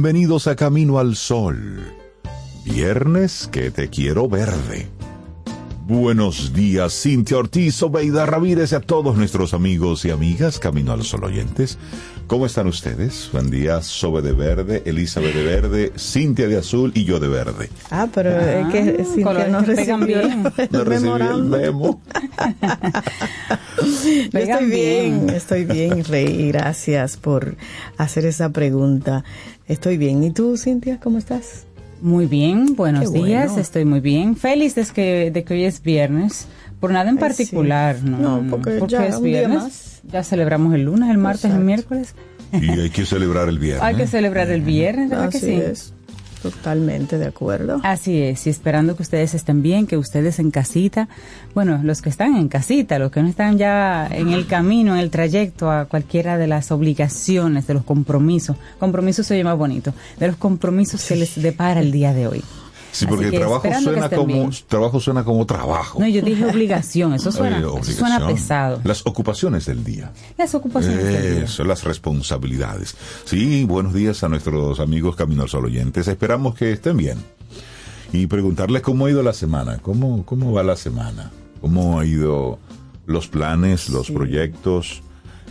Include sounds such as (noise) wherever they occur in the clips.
Bienvenidos a Camino al Sol. Viernes que te quiero verde. Buenos días, Cintia Ortiz, Obeida Ramírez y a todos nuestros amigos y amigas Camino al Sol oyentes. ¿Cómo están ustedes? Buen día, Sobe de verde, Elizabeth de verde, Cintia de azul y yo de verde. Ah, pero es que Cintia colores no recibió bien. No recibí el memo. (laughs) Yo estoy bien, bien. estoy bien, Rey. Gracias por hacer esa pregunta. Estoy bien. ¿Y tú, Cintia, cómo estás? Muy bien, buenos Qué días, bueno. estoy muy bien. Feliz de que, de que hoy es viernes. Por nada en Ay, particular, sí. ¿no? No, porque ya es un día viernes. más. Ya celebramos el lunes, el martes, el Exacto. miércoles. Y hay que celebrar el viernes. Hay que celebrar el viernes, ¿verdad Así que sí? es. Totalmente de acuerdo. Así es, y esperando que ustedes estén bien, que ustedes en casita, bueno, los que están en casita, los que no están ya en el camino, en el trayecto a cualquiera de las obligaciones, de los compromisos, compromisos se más bonito, de los compromisos que les depara el día de hoy. Sí, porque que trabajo suena como bien. trabajo suena como trabajo. No, yo dije obligación, eso suena, Eh, obligación. suena pesado. Las ocupaciones del día. Las ocupaciones del día. Eso, las responsabilidades. Sí, buenos días a nuestros amigos Camino al Sol oyentes. Esperamos que estén bien. Y preguntarles cómo ha ido la semana. ¿Cómo, cómo va la semana? ¿Cómo ha ido los planes, los proyectos,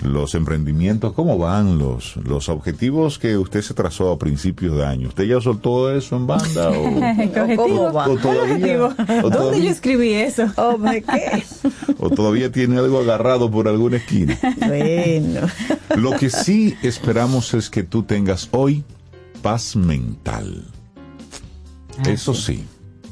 los emprendimientos? ¿Cómo van los, los objetivos que usted se trazó a principios de año? ¿Usted ya soltó eso en banda? O. (laughs) ¿Cómo va? o todavía, o ¿Dónde todavía- yo escribí eso? (laughs) Oh, (laughs) o todavía tiene algo agarrado por alguna esquina? bueno. Lo que sí esperamos es que tú tengas hoy paz mental. Ah, Eso sí,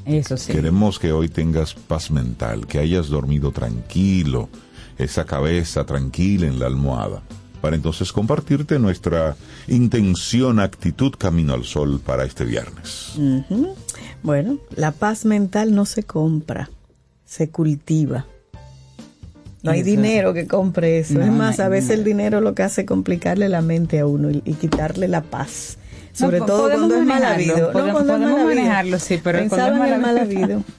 Eso sí. queremos que hoy tengas paz mental, que hayas dormido tranquilo, esa cabeza tranquila en la almohada, para entonces compartirte nuestra intención, actitud camino al sol para este viernes. Bueno, la paz mental no se compra, se cultiva. No hay Eso. dinero que compre eso. No, es más, a veces el dinero lo que hace es complicarle la mente a uno y, y quitarle la paz. Sobre todo cuando es mal habido. podemos- cuando habido. manejarlo, sí, pero cuando es mal habido. habido. (laughs)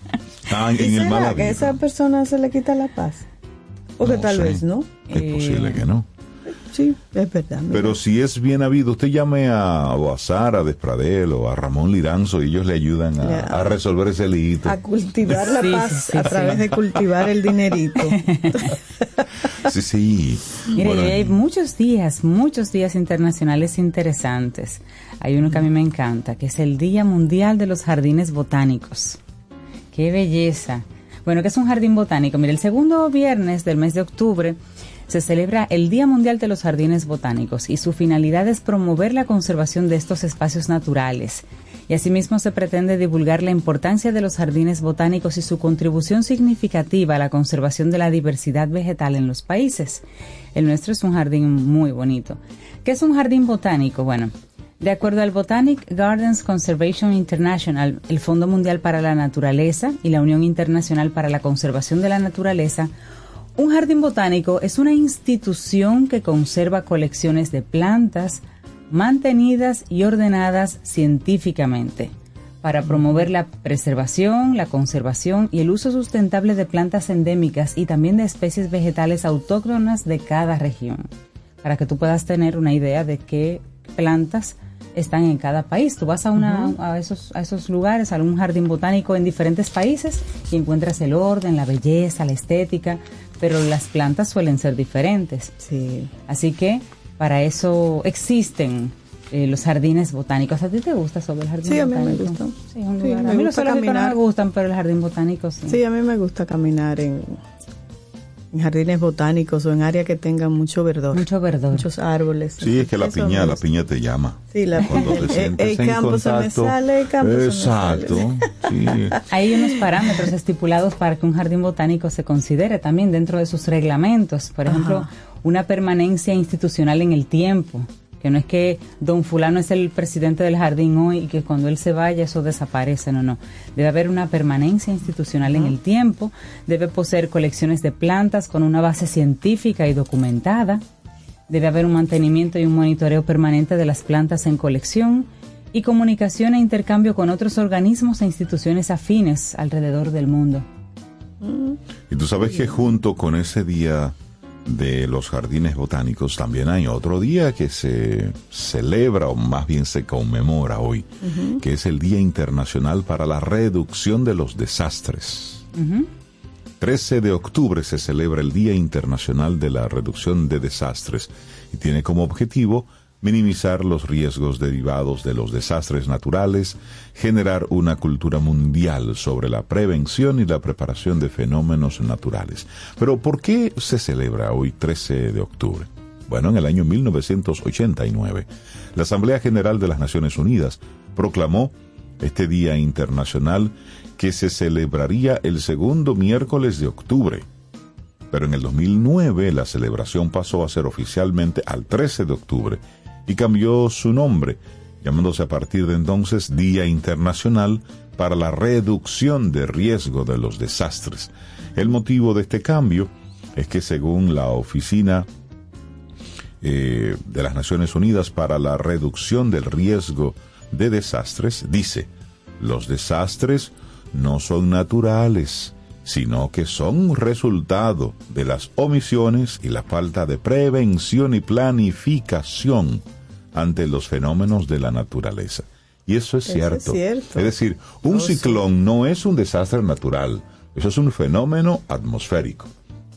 Ah, en ¿Y el mal que a habido. esa persona se le quita la paz? Porque No tal sé. vez no. Es posible Eh, que no. Sí, es verdad. mira. Pero si es bien habido, usted llame a, o a Sara Despradel o a Ramón Liranzo y ellos le ayudan a, resolver ese lío. a cultivar la Sí, paz sí, sí, a través de cultivar el dinerito. (laughs) Sí, sí. Mire, Bueno, hay muchos días, muchos días internacionales interesantes. Hay uno que a mí me encanta, que es el Día Mundial de los Jardines Botánicos. ¡Qué belleza! Bueno, que es un jardín botánico? Mire, el segundo viernes del mes de octubre se celebra el Día Mundial de los Jardines Botánicos y su finalidad es promover la conservación de estos espacios naturales. Y asimismo se pretende divulgar la importancia de los jardines botánicos y su contribución significativa a la conservación de la diversidad vegetal en los países. El nuestro es un jardín muy bonito. ¿Qué es un jardín botánico? Bueno, de acuerdo al Botanic Gardens Conservation International, el Fondo Mundial para la Naturaleza y la Unión Internacional para la Conservación de la Naturaleza, Un jardín botánico es una institución que conserva colecciones de plantas mantenidas y ordenadas científicamente para promover la preservación, la conservación y el uso sustentable de plantas endémicas y también de especies vegetales autóctonas de cada región, para que tú puedas tener una idea de qué plantas están en cada país. Tú vas a, una, a, esos, a esos lugares, a un jardín botánico en diferentes países y encuentras el orden, la belleza, la estética, pero las plantas suelen ser diferentes. Sí. Así que para eso existen eh, los jardines botánicos. ¿A ti te gusta sobre el jardín Sí, a mí botánico? me gusta. Sí, un Sí, lugar. me a mí los gusta no caminar. me gustan, pero el jardín botánico sí. Sí, a mí me gusta caminar en, en jardines botánicos o en áreas que tengan mucho verdor. Mucho verdor. Muchos árboles. Sí, es que la piña, la piña te llama. Sí, la Cuando piña. te (laughs) El- en campo se me sale, el campo se me Exacto. Sí. Hay unos parámetros estipulados para que un jardín botánico se considere también dentro de sus reglamentos. Por ejemplo, Ajá. una permanencia institucional en el tiempo. Que no es que don fulano es el presidente del jardín hoy y que cuando él se vaya eso desaparece, no, no. Debe haber una permanencia institucional en el tiempo, debe poseer colecciones de plantas con una base científica y documentada, debe haber un mantenimiento y un monitoreo permanente de las plantas en colección y comunicación e intercambio con otros organismos e instituciones afines alrededor del mundo. Y tú sabes que junto con ese día de los jardines botánicos también hay otro día que se celebra o más bien se conmemora hoy, que es el Día Internacional para la Reducción de los Desastres. 13 de octubre se celebra el Día Internacional de la Reducción de Desastres y tiene como objetivo minimizar los riesgos derivados de los desastres naturales, generar una cultura mundial sobre la prevención y la preparación de fenómenos naturales. Pero ¿por qué se celebra hoy 13 de octubre? Bueno, en el año 1989, la Asamblea General de las Naciones Unidas proclamó este Día Internacional que se celebraría el segundo miércoles de octubre. Pero en el 2009 la celebración pasó a ser oficialmente al 13 de octubre y cambió su nombre, llamándose a partir de entonces Día Internacional para la Reducción de Riesgo de los Desastres. El motivo de este cambio es que según la Oficina eh, de las Naciones Unidas para la Reducción del Riesgo de Desastres, dice, los desastres no son naturales, sino que son resultado de las omisiones y la falta de prevención y planificación ante los fenómenos de la naturaleza. Y eso es Eso es cierto. cierto. Es decir, un Oh, sí. ciclón no es un desastre natural, eso es un fenómeno atmosférico.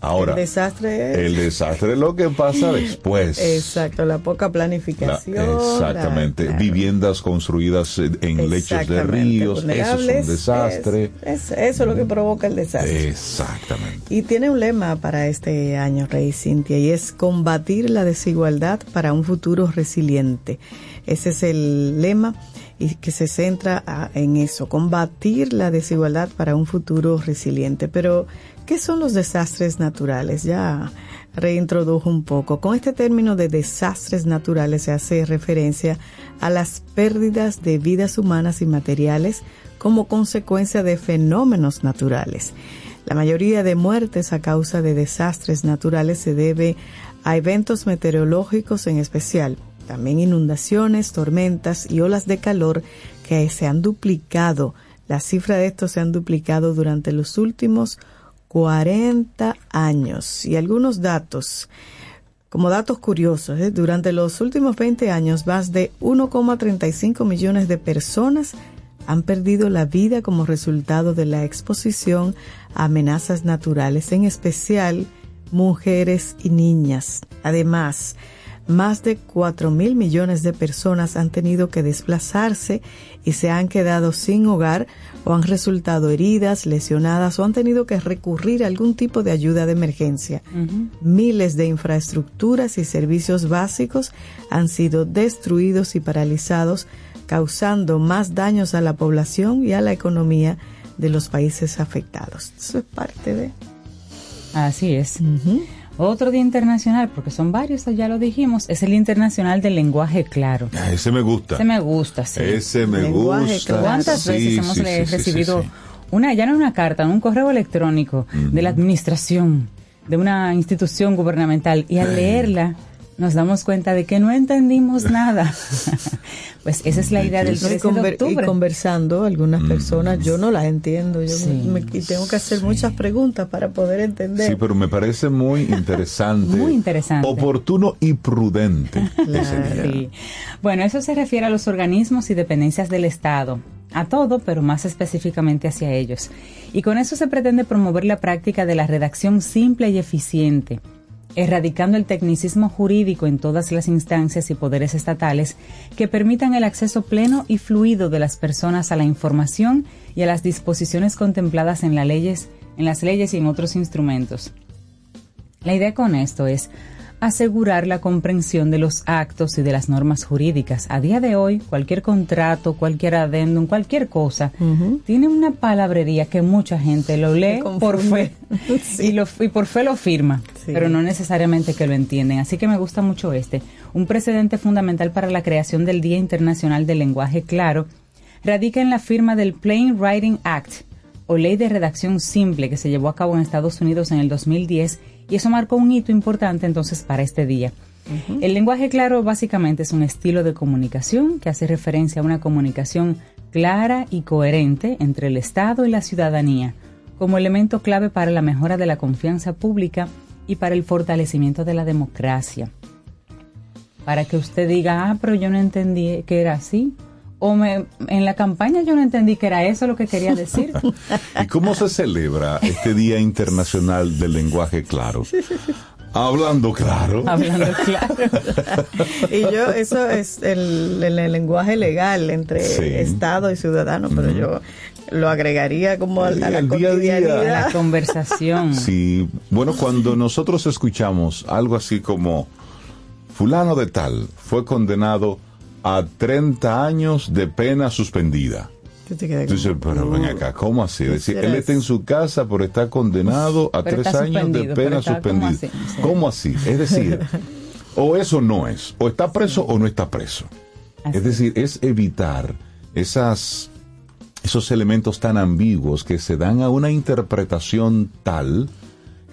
Ahora, el desastre es. el desastre es lo que pasa (laughs) después. Exacto, la poca La- planificación. exactamente. la- claro. Viviendas construidas en lechos de ríos, eso es un desastre. es- es- eso es lo que provoca el desastre. Exactamente. Y tiene un lema para este año, Rey Cintia, y es combatir la desigualdad para un futuro resiliente. Ese es el lema y que se centra a- en eso, combatir la desigualdad para un futuro resiliente. Pero, ¿qué son los desastres naturales? Ya reintrodujo un poco. Con este término de desastres naturales se hace referencia a las pérdidas de vidas humanas y materiales como consecuencia de fenómenos naturales. La mayoría de muertes a causa de desastres naturales se debe a eventos meteorológicos en especial, también inundaciones, tormentas y olas de calor que se han duplicado. La cifra de estos se han duplicado durante los últimos 40 años. Y algunos datos, como datos curiosos, ¿eh? durante los últimos 20 años más de 1,35 millones de personas han perdido la vida como resultado de la exposición a amenazas naturales, en especial mujeres y niñas. Además, más de 4 mil millones de personas han tenido que desplazarse y se han quedado sin hogar o han resultado heridas, lesionadas o han tenido que recurrir a algún tipo de ayuda de emergencia. Miles de infraestructuras y servicios básicos han sido destruidos y paralizados, causando más daños a la población y a la economía de los países afectados. Eso es parte de... Así es. Otro día internacional, porque son varios, ya lo dijimos, es el Internacional del Lenguaje Claro. Ah, Ese me gusta. Ese me gusta, sí. Ese me Lenguaje gusta. ¿Cuántas Sí, veces hemos sí, recibido una, ya no una carta, un correo electrónico de la administración de una institución gubernamental y al leerla nos damos cuenta de que no entendimos nada. (laughs) pues esa es la idea del No, y, 13 de conver- y octubre. conversando, algunas personas, yo no las entiendo. Yo Sí. me- y tengo que hacer muchas preguntas para poder entender. Sí, pero me parece muy interesante. Muy interesante. Oportuno y prudente (laughs) ese día. Sí. Bueno, eso se refiere a los organismos y dependencias del Estado, a todo, pero más específicamente hacia ellos. Y con eso se pretende promover la práctica de la redacción simple y eficiente, erradicando el tecnicismo jurídico en todas las instancias y poderes estatales que permitan el acceso pleno y fluido de las personas a la información y a las disposiciones contempladas en, las leyes, en las leyes y en otros instrumentos. La idea con esto es asegurar la comprensión de los actos y de las normas jurídicas. A día de hoy, cualquier contrato, cualquier adendum, cualquier cosa, tiene una palabrería que mucha gente lo lee por fe. (laughs) Sí. y, lo- y por fe lo firma, Sí. pero no necesariamente que lo entienden. Así que me gusta mucho este. Un precedente fundamental para la creación del Día Internacional del Lenguaje Claro radica en la firma del Plain Writing Act, o Ley de Redacción Simple, que se llevó a cabo en Estados Unidos en el 2010, y eso marcó un hito importante entonces para este día. El lenguaje claro básicamente es un estilo de comunicación que hace referencia a una comunicación clara y coherente entre el Estado y la ciudadanía, como elemento clave para la mejora de la confianza pública y para el fortalecimiento de la democracia para que usted diga, ah, pero yo no entendí que era así. O me, en la campaña yo no entendí que era eso lo que quería decir. (laughs) ¿Y cómo se celebra este Día Internacional del Lenguaje Claro? Hablando claro. Hablando (laughs) claro. (laughs) Y yo, eso es el, el- el lenguaje legal entre Sí. Estado y ciudadano, pero yo lo agregaría como a, la- a la día a día. La conversación. Sí, bueno, cuando nosotros escuchamos algo así como fulano de tal fue condenado a 30 años de pena suspendida. Entonces, pero ven "Uh". acá, ¿cómo así? Es decir, él está en su casa, pero está condenado a Pero tres años de pena pero está- ¿cómo suspendida. así? Sí. ¿Cómo así? Es decir, (laughs) o eso no es, o está preso o no está preso. Así Es decir, es evitar esas, esos elementos tan ambiguos que se dan a una interpretación tal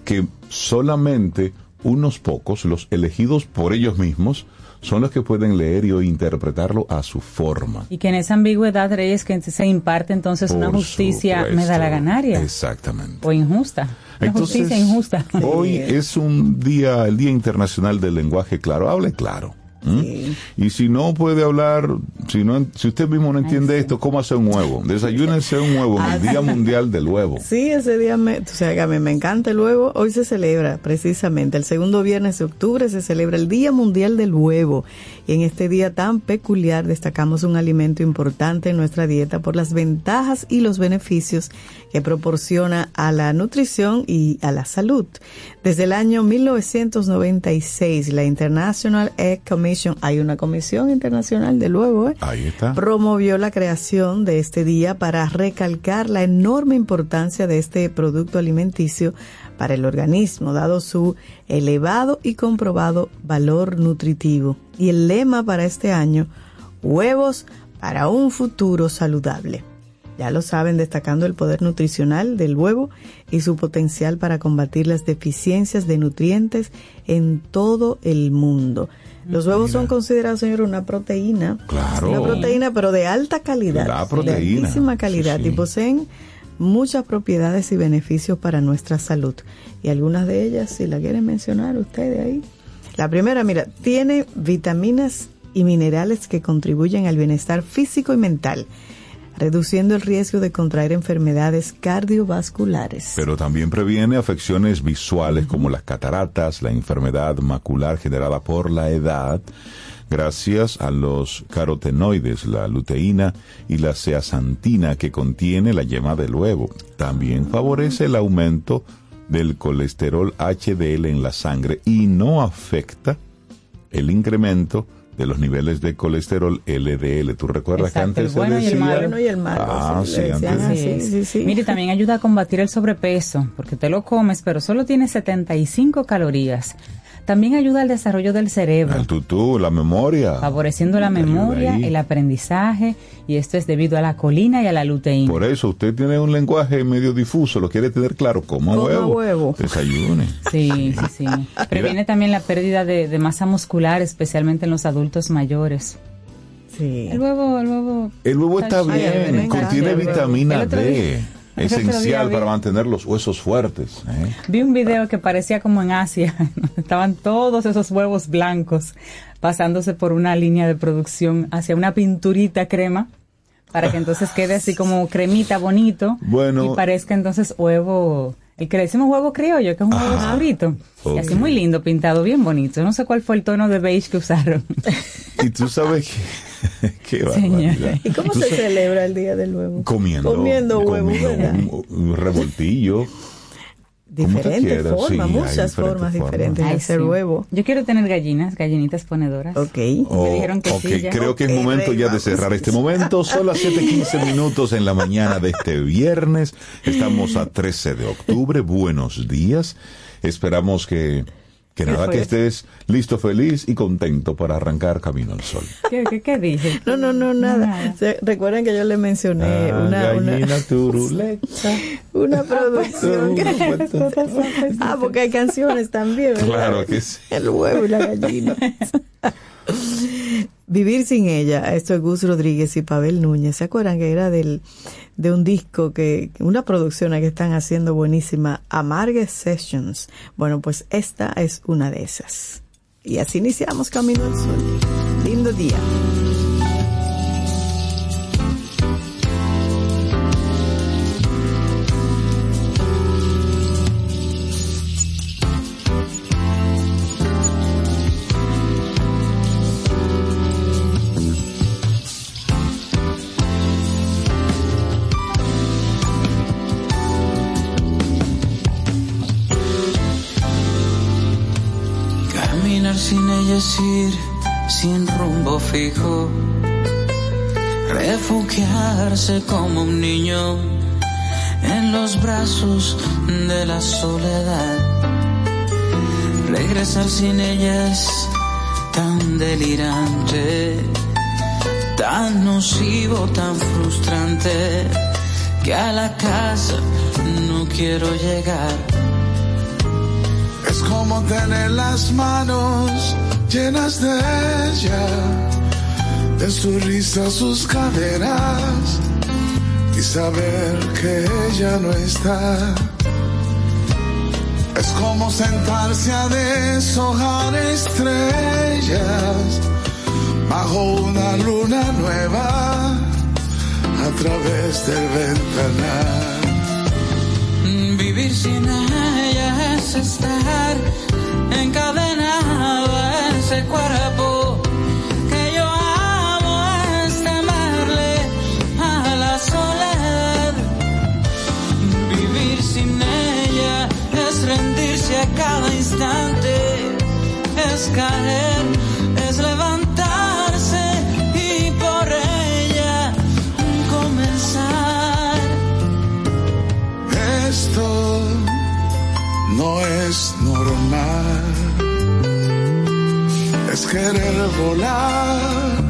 que solamente unos pocos, los elegidos por ellos mismos, son los que pueden leer y o interpretarlo a su forma. Y que en esa ambigüedad, Reyes, que se imparte entonces una Por justicia supuesto. medalaganaria Exactamente. o injusta. Una Entonces, justicia injusta. Hoy es un día, el Día Internacional del Lenguaje Claro. Hable claro. ¿M? Y si no puede hablar, si no, si usted mismo no entiende esto, ¿cómo hace un huevo? Desayúnese un huevo en el Día Mundial del Huevo. Sí, ese día me, o sea, que a mí me encanta el huevo. Hoy se celebra precisamente el segundo viernes de octubre se celebra el Día Mundial del Huevo. Y en este día tan peculiar destacamos un alimento importante en nuestra dieta por las ventajas y los beneficios que proporciona a la nutrición y a la salud. Desde el año 1996, la International Egg Commission, hay una comisión internacional del huevo, ¿eh? Ahí está. promovió la creación de este día para recalcar la enorme importancia de este producto alimenticio para el organismo, dado su elevado y comprobado valor nutritivo. Y el lema para este año, huevos para un futuro saludable. Ya lo saben, destacando el poder nutricional del huevo y su potencial para combatir las deficiencias de nutrientes en todo el mundo. Los huevos son considerados, señor, una proteína. Claro. Una proteína, pero de alta calidad. La proteína. De altísima calidad. Sí, sí. Y poseen muchas propiedades y beneficios para nuestra salud. Y algunas de ellas, si la quieren mencionar ustedes ahí. La primera, mira, tiene vitaminas y minerales que contribuyen al bienestar físico y mental, reduciendo el riesgo de contraer enfermedades cardiovasculares. Pero también previene afecciones visuales como las cataratas, la enfermedad macular generada por la edad, gracias a los carotenoides, la luteína y la zeaxantina que contiene la yema del huevo. También favorece el aumento del colesterol HDL en la sangre y no afecta el incremento de los niveles de colesterol LDL. ¿Tú recuerdas Exacto, que antes el bueno se y el decía? malo. El bueno y el malo, Ah, sí, antes- así. es. sí, sí. Mire, también ayuda a combatir el sobrepeso, porque te lo comes, pero solo tiene 75 calorías. También ayuda al desarrollo del cerebro. El tutú, la memoria. Favoreciendo la memoria, ahí. el aprendizaje, y esto es debido a la colina y a la luteína. Por eso usted tiene un lenguaje medio difuso, lo quiere tener claro, coma Coma huevo. huevo. Desayune. Sí, sí, sí. (laughs) Previene también la pérdida de, de masa muscular, especialmente en los adultos mayores. Sí. El huevo, el huevo. El huevo está bien, encanta contiene vitamina El otro D, (laughs) esencial vi- para mantener los huesos fuertes. ¿eh? Vi un video que parecía como en Asia, (laughs) estaban todos esos huevos blancos pasándose por una línea de producción hacia una pinturita crema para que entonces quede así como cremita bonito Bueno. y parezca entonces huevo, el que le decimos huevo criollo, que es un huevo oscurito. Y así muy lindo, pintado bien bonito. No sé cuál fue el tono de beige que usaron. (laughs) Y tú sabes que... (laughs) qué barbaridad. ¿Y cómo se celebra el Día del Huevo? Comiendo. Comiendo huevo, comiendo ¿verdad? un, un revoltillo. Diferentes formas, sí, muchas diferentes formas diferentes de hacer sí. huevo. Yo quiero tener gallinas, gallinitas ponedoras. Ok. Oh, dijeron que ok, sí, ya. creo que es momento Rey, ya de cerrar este momento. Son las 7:15 minutos en la mañana de este viernes. Estamos a 13 de octubre. Buenos días. Esperamos que, que ¿Qué nada, fue que estés listo, feliz y contento para arrancar camino al sol. (laughs) ¿Qué, qué, qué dije? No, no, no, nada. Nada. Recuerden que yo le mencioné Ah, una, gallina (laughs) una, turuleta. una producción. Turuleta. (laughs) ah, porque hay canciones también, ¿verdad? Claro que sí. El huevo y la gallina. Vivir sin ella, esto es Gus Rodríguez y Pavel Núñez. ¿Se acuerdan que era del, de un disco que, una producción que están haciendo buenísima, Amargue Sessions? Bueno, pues esta es una de esas. Y así iniciamos Camino al Sol. Lindo día. Refugiarse como un niño en los brazos de la soledad. Regresar sin ella es tan delirante, tan nocivo, tan frustrante, que a la casa no quiero llegar. Es como tener las manos llenas de ella, de su risa, sus caderas, y saber que ella no está. Es como sentarse a deshojar estrellas bajo una luna nueva a través del ventanal. Vivir sin ella es estar encadenado a ese cuerpo cada instante, es caer, es levantarse y por ella comenzar. Esto no es normal. Es querer volar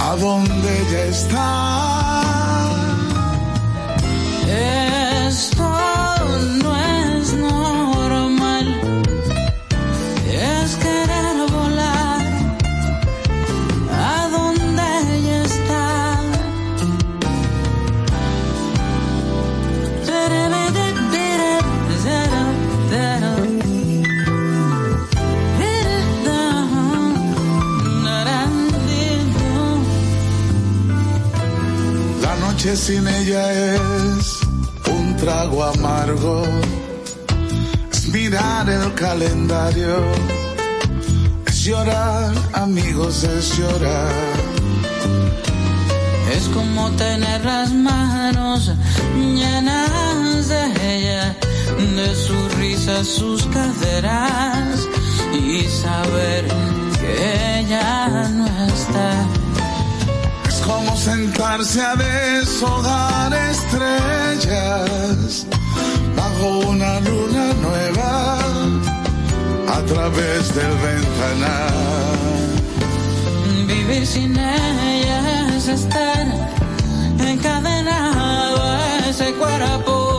a donde ella está. Sin ella es un trago amargo. Es mirar el calendario. Es llorar, amigos, es llorar. Es como tener las manos llenas de ella, de su risa, sus caderas y saber que sentarse a deshojar estrellas bajo una luna nueva a través del ventanal. Vivir sin ella es estar encadenado a ese cuerpo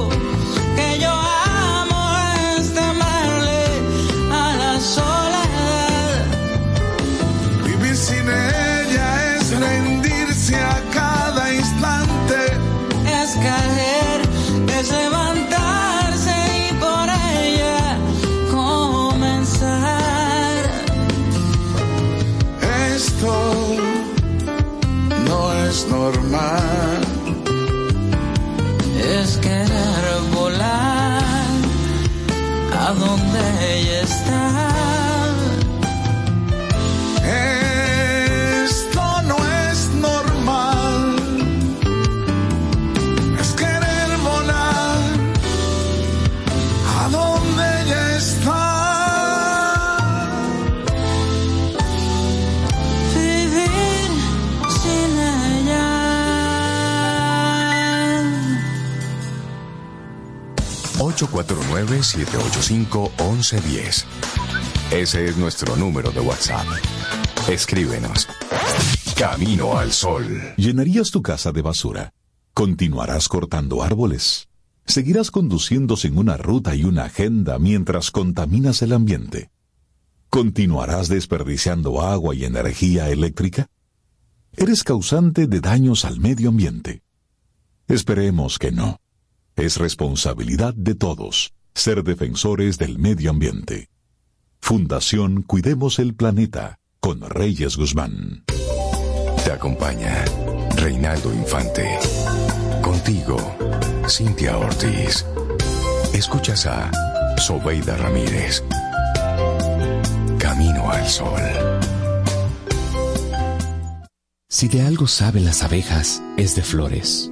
849-785-1110. Ese es nuestro número de WhatsApp. Escríbenos. Camino al Sol. ¿Llenarías tu casa de basura? ¿Continuarás cortando árboles? ¿Seguirás conduciendo sin una ruta y una agenda mientras contaminas el ambiente? ¿Continuarás desperdiciando agua y energía eléctrica? ¿Eres causante de daños al medio ambiente? Esperemos que no. Es responsabilidad de todos ser defensores del medio ambiente. Fundación Cuidemos el Planeta con Reyes Guzmán. Te acompaña Reinaldo Infante. Contigo, Cintia Ortiz. Escuchas a Sobeida Ramírez. Camino al Sol. Si de algo saben las abejas, es de flores.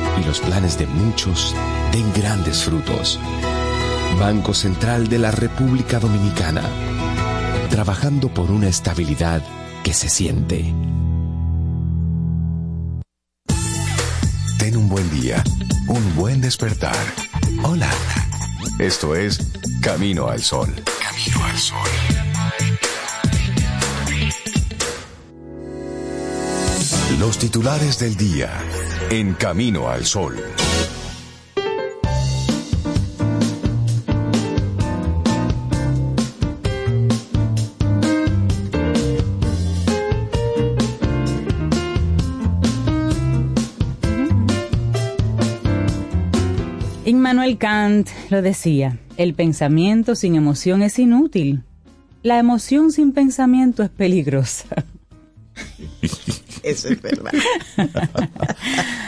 y los planes de muchos den grandes frutos. Banco Central de la República Dominicana. Trabajando por una estabilidad que se siente. Ten un buen día, un buen despertar. Hola. Esto es Camino al Sol. Camino al Sol. Los titulares del día en Camino al Sol. Immanuel Kant lo decía, el pensamiento sin emoción es inútil. La emoción sin pensamiento es peligrosa. (laughs) Eso es verdad.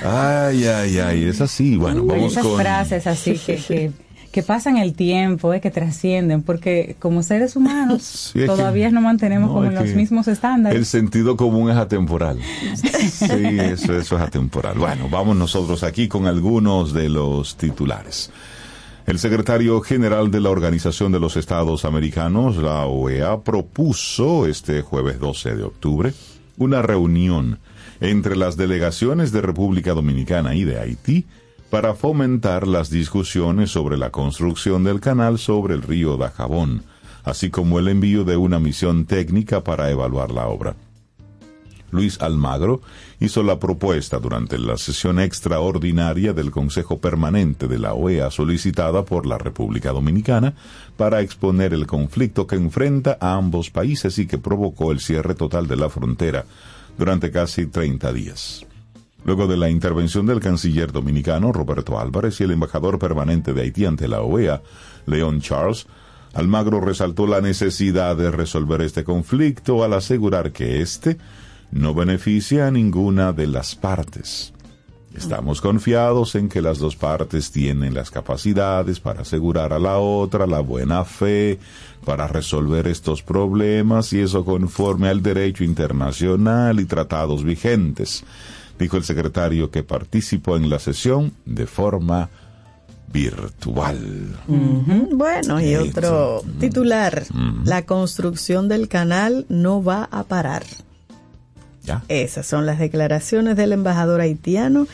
Ay, ay, ay, es así. Bueno, Hay vamos esas con... frases así que, que, que pasan el tiempo, eh, que trascienden, porque como seres humanos (laughs) Sí, todavía que- nos mantenemos no, como en los mismos estándares. El sentido común es atemporal. Sí, eso, eso es atemporal. Bueno, vamos nosotros aquí con algunos de los titulares. El secretario general de la Organización de los Estados Americanos, la OEA, propuso este jueves 12 de octubre una reunión entre las delegaciones de República Dominicana y de Haití para fomentar las discusiones sobre la construcción del canal sobre el río Dajabón, así como el envío de una misión técnica para evaluar la obra. Luis Almagro hizo la propuesta durante la sesión extraordinaria del Consejo Permanente de la OEA solicitada por la República Dominicana para exponer el conflicto que enfrenta a ambos países y que provocó el cierre total de la frontera durante casi 30 días. Luego de la intervención del canciller dominicano Roberto Álvarez y el embajador permanente de Haití ante la OEA, Leon Charles, Almagro resaltó la necesidad de resolver este conflicto al asegurar que éste no beneficia a ninguna de las partes. Estamos confiados en que las dos partes tienen las capacidades para asegurar a la otra la buena fe para resolver estos problemas y eso conforme al derecho internacional y tratados vigentes, dijo el secretario que participó en la sesión de forma virtual. Bueno, y otro titular, la construcción del canal no va a parar. ¿Ya? Esas son las declaraciones del embajador haitiano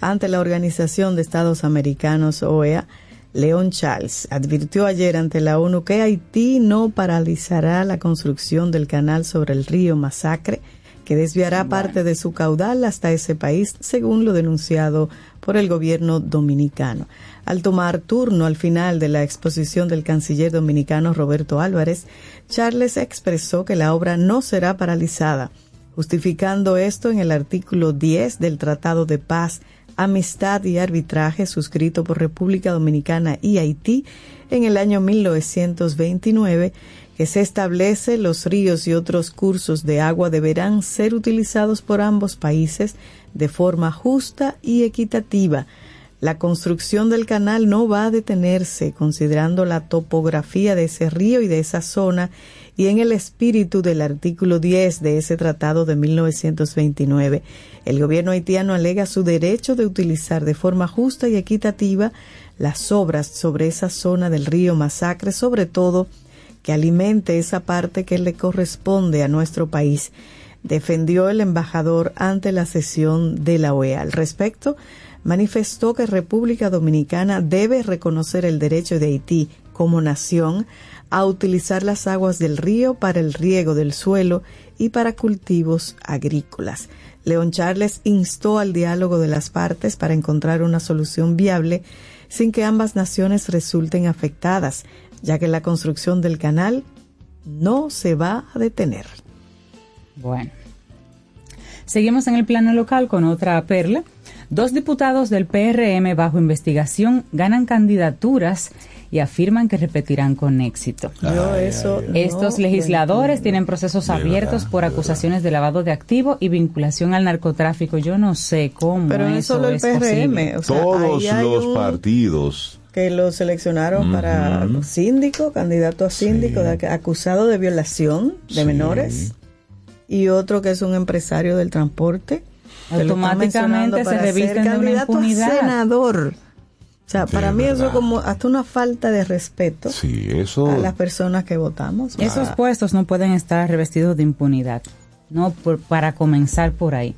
ante la Organización de Estados Americanos, OEA, León Charles. Advirtió ayer ante la ONU que Haití no paralizará la construcción del canal sobre el río Masacre, que desviará parte de su caudal hasta ese país, según lo denunciado por el gobierno dominicano. Al tomar turno al final de la exposición del canciller dominicano Roberto Álvarez, Charles expresó que la obra no será paralizada justificando esto en el artículo 10 del Tratado de Paz, Amistad y Arbitraje suscrito por República Dominicana y Haití en el año 1929, que se establece los ríos y otros cursos de agua deberán ser utilizados por ambos países de forma justa y equitativa. La construcción del canal no va a detenerse considerando la topografía de ese río y de esa zona y en el espíritu del artículo 10 de ese tratado de 1929. El gobierno haitiano alega su derecho de utilizar de forma justa y equitativa las obras sobre esa zona del río Masacre, sobre todo que alimente esa parte que le corresponde a nuestro país, defendió el embajador ante la sesión de la OEA. Al respecto, manifestó que República Dominicana debe reconocer el derecho de Haití como nación a utilizar las aguas del río para el riego del suelo y para cultivos agrícolas. León Charles instó al diálogo de las partes para encontrar una solución viable sin que ambas naciones resulten afectadas, ya que la construcción del canal no se va a detener. Bueno. Seguimos en el plano local con otra perla. Dos diputados del PRM bajo investigación ganan candidaturas y afirman que repetirán con éxito. Yo eso no Estos legisladores tienen procesos abiertos verdad, por de acusaciones de lavado de activo y vinculación al narcotráfico. Yo no sé cómo Pero no eso solo el. PRM, o sea, Todos los un- partidos. que lo seleccionaron para síndico, candidato a síndico, Sí. de- acusado de violación de Sí. menores, y otro que es un empresario del transporte. Automáticamente se revisten de una candidato a impunidad. senador. O sea, para mí eso verdad. es como hasta una falta de respeto Sí, eso. a las personas que votamos. Esos Ah, puestos no pueden estar revestidos de impunidad. No por- para comenzar por ahí.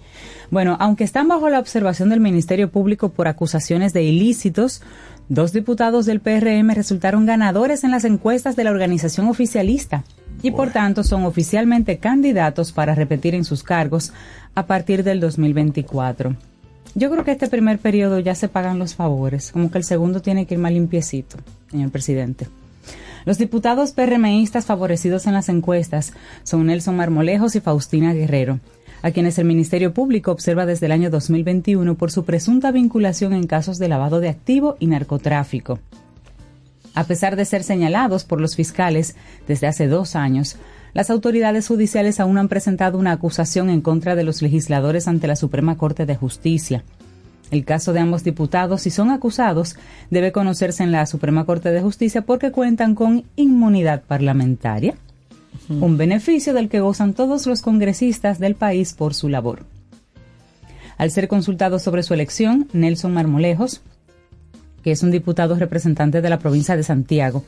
Bueno, aunque están bajo la observación del Ministerio Público por acusaciones de ilícitos, dos diputados del PRM resultaron ganadores en las encuestas de la organización oficialista y por tanto son oficialmente candidatos para repetir en sus cargos a partir del 2024. Yo creo que este primer periodo ya se pagan los favores, como que el segundo tiene que ir más limpiecito, señor presidente. Los diputados PRMistas favorecidos en las encuestas son Nelson Marmolejos y Faustina Guerrero, a quienes el Ministerio Público observa desde el año 2021 por su presunta vinculación en casos de lavado de activo y narcotráfico. A pesar de ser señalados por los fiscales desde hace dos años, las autoridades judiciales aún han presentado una acusación en contra de los legisladores ante la Suprema Corte de Justicia. El caso de ambos diputados, si son acusados, debe conocerse en la Suprema Corte de Justicia porque cuentan con inmunidad parlamentaria, un beneficio del que gozan todos los congresistas del país por su labor. Al ser consultado sobre su elección, Nelson Marmolejos, que es un diputado representante de la provincia de Santiago,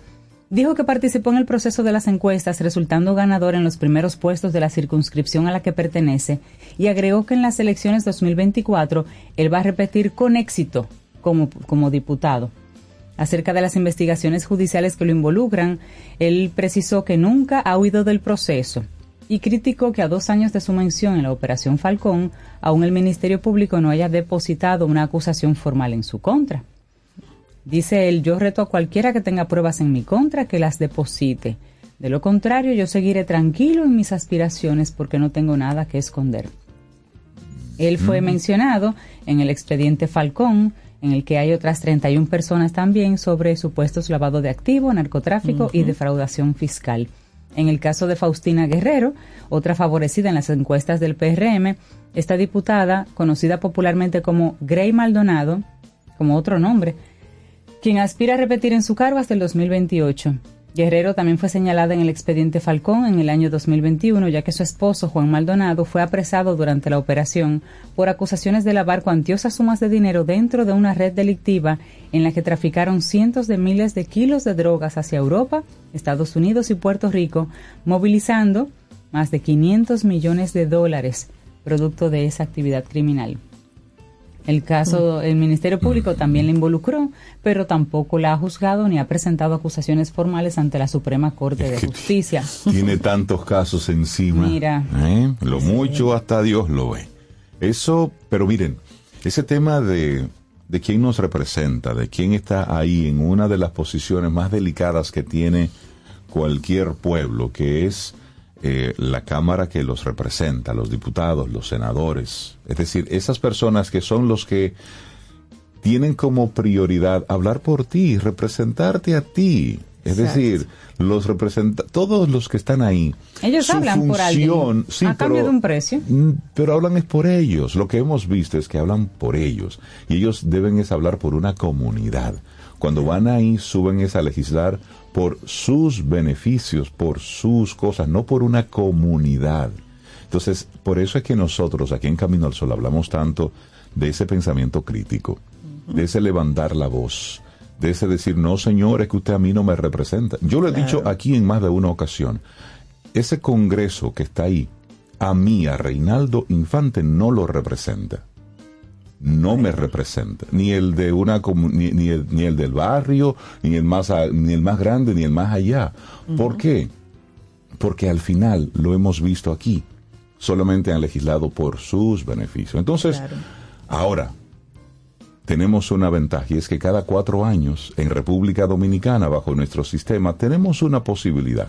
dijo que participó en el proceso de las encuestas resultando ganador en los primeros puestos de la circunscripción a la que pertenece y agregó que en las elecciones 2024 él va a repetir con éxito como, como diputado. Acerca de las investigaciones judiciales que lo involucran, él precisó que nunca ha huido del proceso y criticó que a dos años de su mención en la Operación Falcón, aún el Ministerio Público no haya depositado una acusación formal en su contra. Dice él, yo reto a cualquiera que tenga pruebas en mi contra que las deposite. De lo contrario, yo seguiré tranquilo en mis aspiraciones porque no tengo nada que esconder. Él fue mencionado en el expediente Falcón, en el que hay otras 31 personas también sobre supuestos lavado de activo, narcotráfico y defraudación fiscal. En el caso de Faustina Guerrero, otra favorecida en las encuestas del PRM, esta diputada, conocida popularmente como Grey Maldonado, como otro nombre, quien aspira a repetir en su cargo hasta el 2028. Guerrero también fue señalada en el expediente Falcón en el año 2021, ya que su esposo, Juan Maldonado, fue apresado durante la operación por acusaciones de lavar cuantiosas sumas de dinero dentro de una red delictiva en la que traficaron cientos de miles de kilos de drogas hacia Europa, Estados Unidos y Puerto Rico, movilizando más de 500 millones de dólares producto de esa actividad criminal. El caso, el Ministerio Público también la involucró, pero tampoco la ha juzgado ni ha presentado acusaciones formales ante la Suprema Corte de Justicia. Tiene tantos casos encima. Mira. ¿eh? Lo mucho hasta Dios lo ve. Eso, pero miren, ese tema de, de quién nos representa, de quién está ahí en una de las posiciones más delicadas que tiene cualquier pueblo, que es eh, la Cámara que los representa, los diputados, los senadores. Es decir, esas personas que son los que tienen como prioridad hablar por ti, representarte a ti. Es Exacto. decir, los representa todos los que están ahí. Ellos su hablan por alguien, sí, a cambio pero- de un precio. Mm, Pero hablan es por ellos. Lo que hemos visto es que hablan por ellos. Y ellos deben es hablar por una comunidad. Cuando van ahí, suben es a legislar por sus beneficios, por sus cosas, no por una comunidad. Entonces, por eso es que nosotros aquí en Camino al Sol hablamos tanto de ese pensamiento crítico, de ese levantar la voz, de ese decir, no señor, es que usted a mí no me representa. Yo lo he dicho aquí en más de una ocasión. Ese Congreso que está ahí, a mí, a Reinaldo Infante, no lo representa. No me representa. Ni el de una ni, ni el, ni el del barrio, ni el más ni el más grande, ni el más allá. ¿Por qué? Porque al final lo hemos visto aquí. Solamente han legislado por sus beneficios. Entonces, Claro. ahora, tenemos una ventaja y es que cada cuatro años en República Dominicana, bajo nuestro sistema, tenemos una posibilidad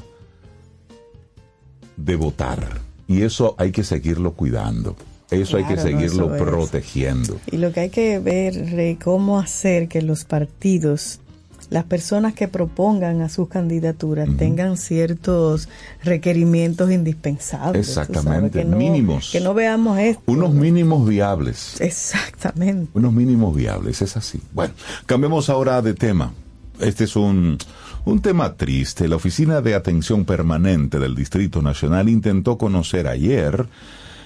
de votar. Y eso hay que seguirlo cuidando. Eso hay que no, seguirlo es. protegiendo. Y lo que hay que ver, Rey, cómo hacer que los partidos, las personas que propongan a sus candidaturas, tengan ciertos requerimientos indispensables. Exactamente, que no- mínimos. Que no veamos esto. Unos mínimos viables. Exactamente. Unos mínimos viables, es así. Bueno, cambiemos ahora de tema. Este es un, un tema triste. La Oficina de Atención Permanente del Distrito Nacional intentó conocer ayer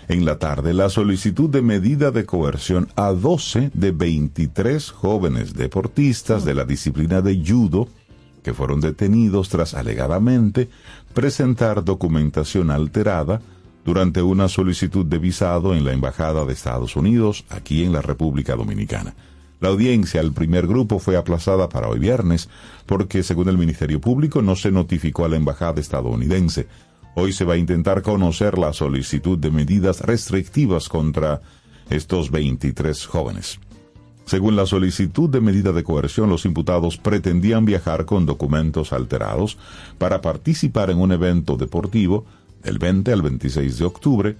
en la tarde la solicitud de medida de coerción a 12 de 23 jóvenes deportistas de la disciplina de judo que fueron detenidos tras alegadamente presentar documentación alterada durante una solicitud de visado en la Embajada de Estados Unidos aquí en la República Dominicana. La audiencia al primer grupo fue aplazada para hoy viernes porque, según el Ministerio Público, no se notificó a la Embajada estadounidense. Hoy se va a intentar conocer la solicitud de medidas restrictivas contra estos 23 jóvenes. Según la solicitud de medida de coerción, los imputados pretendían viajar con documentos alterados para participar en un evento deportivo del 20 al 26 de octubre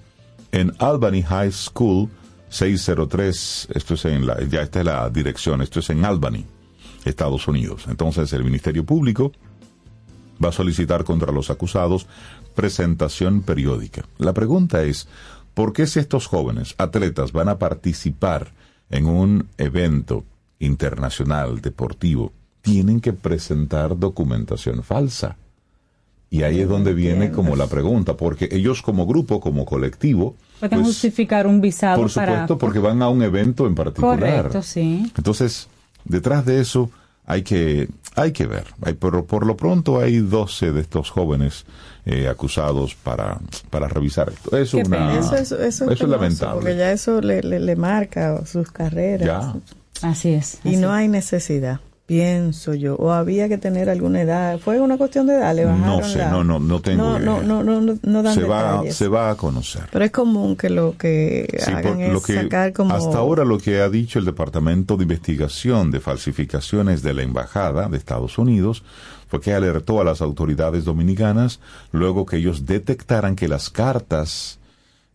en Albany High School 603, esto es en la, ya está la dirección, esto es en Albany, Estados Unidos. Entonces el Ministerio Público va a solicitar contra los acusados presentación periódica. La pregunta es, ¿por qué si estos jóvenes atletas van a participar en un evento internacional deportivo, tienen que presentar documentación falsa? Y ahí es donde viene como la pregunta, porque ellos como grupo, como colectivo, Pueden pues, justificar un visado por para... supuesto, porque van a un evento en particular. Correcto, sí. Entonces, detrás de eso hay que, hay que ver. Hay, pero por lo pronto hay 12 de estos jóvenes eh, acusados para, para revisar esto. Eso, Qué una. Eso, es- eso es eso es lamentable. Porque ya eso le, le- le marca sus carreras. Ya. Así es. Y así no es. hay necesidad, pienso yo. O había que tener alguna edad. ¿Fue una cuestión de edad? ¿Le bajaron No sé, la- no, no, no tengo no, no, idea. no, no, no, no dan se va, se va a conocer. Pero es común que lo que Sí, hagan es lo que sacar como... hasta ahora lo que ha dicho el Departamento de Investigación de Falsificaciones de la Embajada de Estados Unidos fue que alertó a las autoridades dominicanas luego que ellos detectaran que las cartas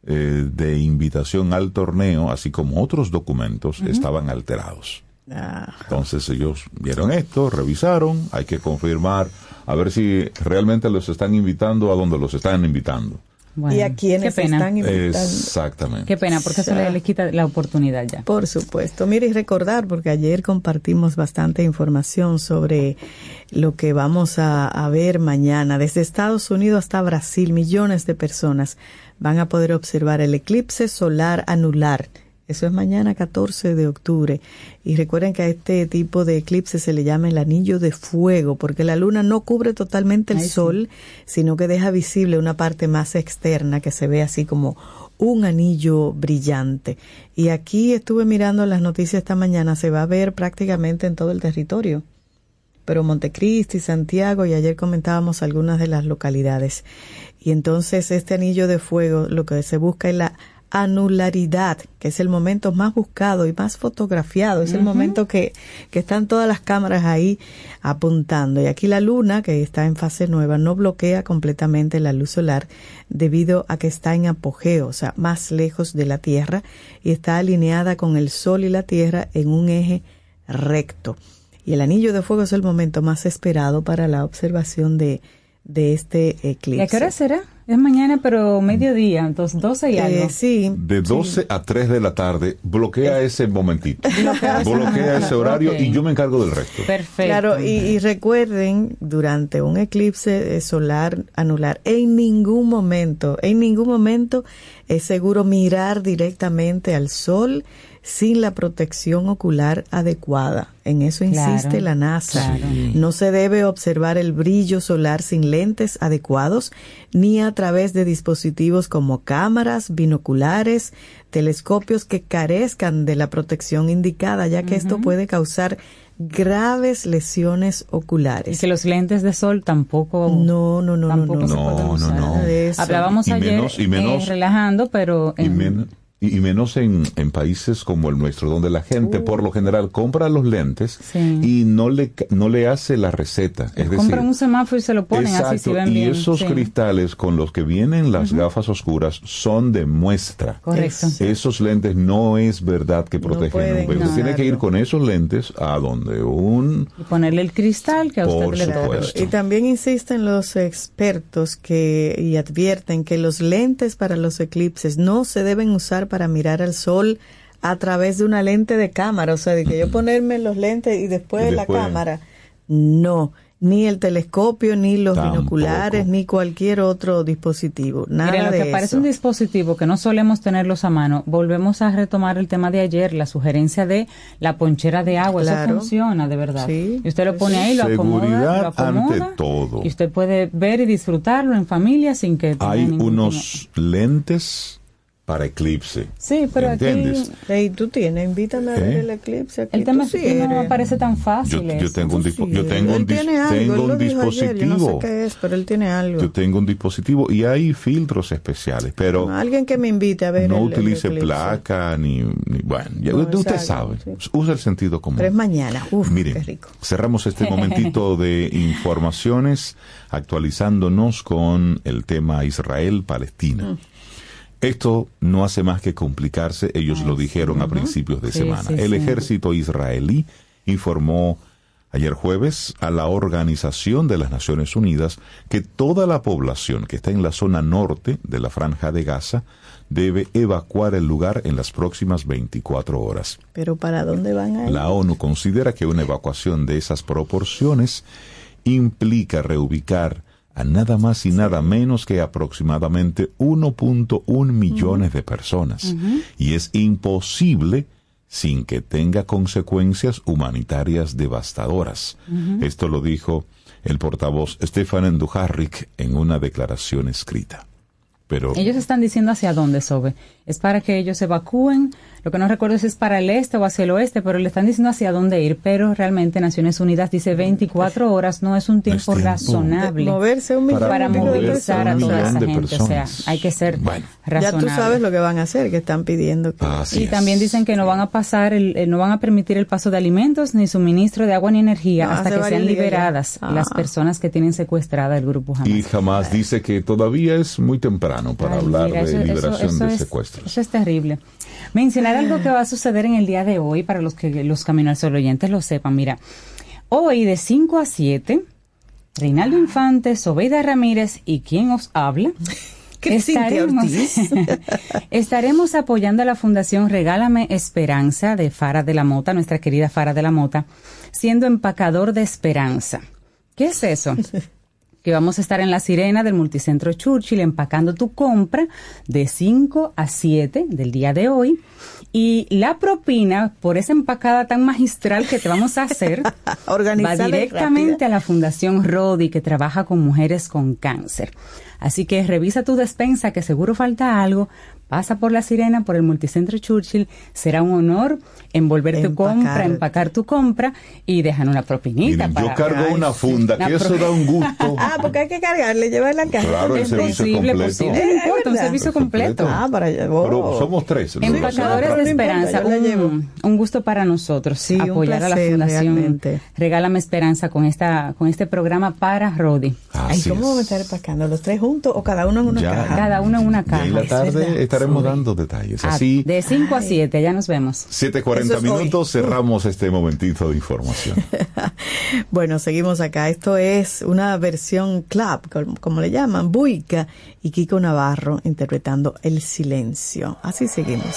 eh, de invitación al torneo, así como otros documentos, estaban alterados. Ah, Entonces ellos vieron esto, revisaron, hay que confirmar, a ver si realmente los están invitando a donde los están invitando. Bueno, y a quienes qué pena. están invitando. Exactamente. Qué pena, porque eso O sea, le, le quita la oportunidad ya. Por supuesto. Mire, y recordar, porque ayer compartimos bastante información sobre lo que vamos a, a ver mañana. Desde Estados Unidos hasta Brasil, millones de personas van a poder observar el eclipse solar anular. Eso es mañana 14 de octubre. Y recuerden que a este tipo de eclipse se le llama el anillo de fuego, porque la luna no cubre totalmente el Ay, sí. sol, sino que deja visible una parte más externa que se ve así como un anillo brillante. Y aquí estuve mirando las noticias esta mañana, se va a ver prácticamente en todo el territorio. Pero Montecristi, Santiago, y ayer comentábamos algunas de las localidades. Y entonces este anillo de fuego, lo que se busca es la anularidad, que es el momento más buscado y más fotografiado, es el momento que, que están todas las cámaras ahí apuntando. Y aquí la luna, que está en fase nueva, no bloquea completamente la luz solar debido a que está en apogeo, o sea, más lejos de la Tierra y está alineada con el Sol y la Tierra en un eje recto. Y el anillo de fuego es el momento más esperado para la observación de, de este eclipse. ¿Y a qué hora será? Es mañana, pero mediodía, entonces 12 y Eh, algo. sí, De 12 a 3 de la tarde, bloquea ese momentito. (laughs) bloquea ese horario y yo me encargo del resto. Perfecto. Claro, y, y recuerden, durante un eclipse solar anular, en ningún momento, en ningún momento es seguro mirar directamente al sol sin la protección ocular adecuada. En eso insiste Claro, la NASA. claro. No se debe observar el brillo solar sin lentes adecuados ni a través de dispositivos como cámaras, binoculares, telescopios que carezcan de la protección indicada, ya que esto puede causar graves lesiones Y oculares. que los lentes de sol tampoco. No, no, no, no, tampoco no. se No, no, usar. no. Nada de eso. Hablábamos Y ayer menos- y menos- eh, relajando, pero Y, men- y- y menos en, en países como el nuestro, donde la gente por lo general compra los lentes Sí. y no le, no le hace la receta. Es decir, compran un semáforo y se lo ponen así si Exacto, ven y bien. esos sí. cristales con los que vienen las gafas oscuras son de muestra. Correcto. Esos lentes no es verdad que No protegen pueden un Usted tiene que ir con esos lentes a donde un Y ponerle el cristal que a usted Por le supuesto. Y también insisten los expertos que y advierten que los lentes para los eclipses no se deben usar para mirar al sol a través de una lente de cámara, o sea, de que yo ponerme los lentes y después, Y la cámara. No, ni el telescopio, ni los Tampoco. binoculares, ni cualquier otro dispositivo. Nada Mira, lo de que parece eso. un dispositivo que no solemos tenerlos a mano, volvemos a retomar el tema de ayer, la sugerencia de la ponchera de agua. Eso Claro. funciona de verdad. Sí, y usted lo pone ahí, lo acomoda, Seguridad lo acomoda. ante todo. Y usted puede ver y disfrutarlo en familia sin que hay ningún unos lentes para eclipse. Sí, pero aquí ¿Entiendes? Ey, tú tienes, invítame a ver ¿Eh? el eclipse aquí. el tema es sí que no eres. me parece tan Yo, fácil. yo eso. tengo un, dispo- Sí, yo tengo él un, tiene algo, tengo él un lo dijo ayer, dispositivo. yo no sé qué es, pero él tiene algo. Yo tengo un dispositivo y hay filtros especiales, pero Alguien que me invite a ver no el- el utilice eclipse. placa ni, ni- bueno, ya No, usted exacto, sabe. sí. Usa el sentido común. Pero es mañana. Uf, Miren, qué rico. cerramos este (laughs) momentito de informaciones actualizándonos con el tema Israel-Palestina. Mm. Esto no hace más que complicarse, ellos lo dijeron a principios de Sí, semana. sí, el ejército israelí informó ayer jueves a la Organización de las Naciones Unidas que toda la población que está en la zona norte de la franja de Gaza debe evacuar el lugar en las próximas 24 horas. Pero ¿para dónde van a ir? La ONU considera que una evacuación de esas proporciones implica reubicar a nada más y nada menos que aproximadamente 1.1 millones de personas. Y es imposible sin que tenga consecuencias humanitarias devastadoras. Esto lo dijo el portavoz Stefan Dujarric en una declaración escrita. Pero Ellos están diciendo hacia dónde, Sobe. Es para que ellos evacúen. Lo que no recuerdo es si es para el este o hacia el oeste, pero le están diciendo hacia dónde ir. Pero realmente Naciones Unidas dice 24 horas no es un tiempo, tiempo. razonable De moverse un millón para movilizar a toda esa gente. O sea, hay que ser Bueno. Ya razonable. tú sabes lo que van a hacer, que están pidiendo que... así y es. también dicen que no van a pasar, el, eh, no van a permitir el paso de alimentos ni suministro de agua ni energía No, hasta que sean ya. liberadas Ah. las personas que tienen secuestrada el grupo Hamas. Y jamás dice que todavía es muy temprano. para Ay, hablar mira, de eso- liberación eso de es- secuestros. Eso es terrible. Mencionar algo que va a suceder en el día de hoy para los que los Camino al Sol oyentes lo sepan. Mira, hoy de 5 a 7, Reinaldo Infante, Sobeida Ramírez y quien os habla. (laughs) ¿Qué Cintia Ortiz? (laughs) estaremos apoyando a la Fundación Regálame Esperanza de Fara de la Mota, nuestra querida Fara de la Mota, siendo empacador de esperanza. ¿Qué es eso? (laughs) que vamos a estar en la sirena del multicentro Churchill empacando tu compra de 5 a 7 del día de hoy y la propina por esa empacada tan magistral que te vamos a hacer (laughs) va directamente a la Fundación Rodi que trabaja con mujeres con cáncer. Así que revisa tu despensa que seguro falta algo. Pasa por la sirena, por el multicentro Churchill. Será un honor envolver tu compra, empacar tu compra y dejar una propinita. Miren, para, yo cargo una funda, Una que eso da un gusto. (laughs) Ah, porque hay que cargarle, llevarla a casa. Claro, el es servicio posible, completo. posible, no importa, un servicio completo. Ah, para allá. oh. Pero somos tres. Empacadores de no importa, Esperanza, la un, un gusto para nosotros Sí, apoyar a la Fundación realmente. Regálame Esperanza con esta con este programa para Rodi. Ay, ¿cómo vamos a es. estar empacando? ¿Los tres juntos o cada uno en una Ya. caja? Cada uno en una Y caja. en la tarde estaremos dando detalles. Ah, Así, de 5 a 7, ya nos vemos. 7.40 Eso es hoy. minutos, cerramos este momentito de información. (laughs) Bueno, seguimos acá. Esto es una versión club, como, como le llaman, Buica y Kiko Navarro interpretando El Silencio. Así seguimos.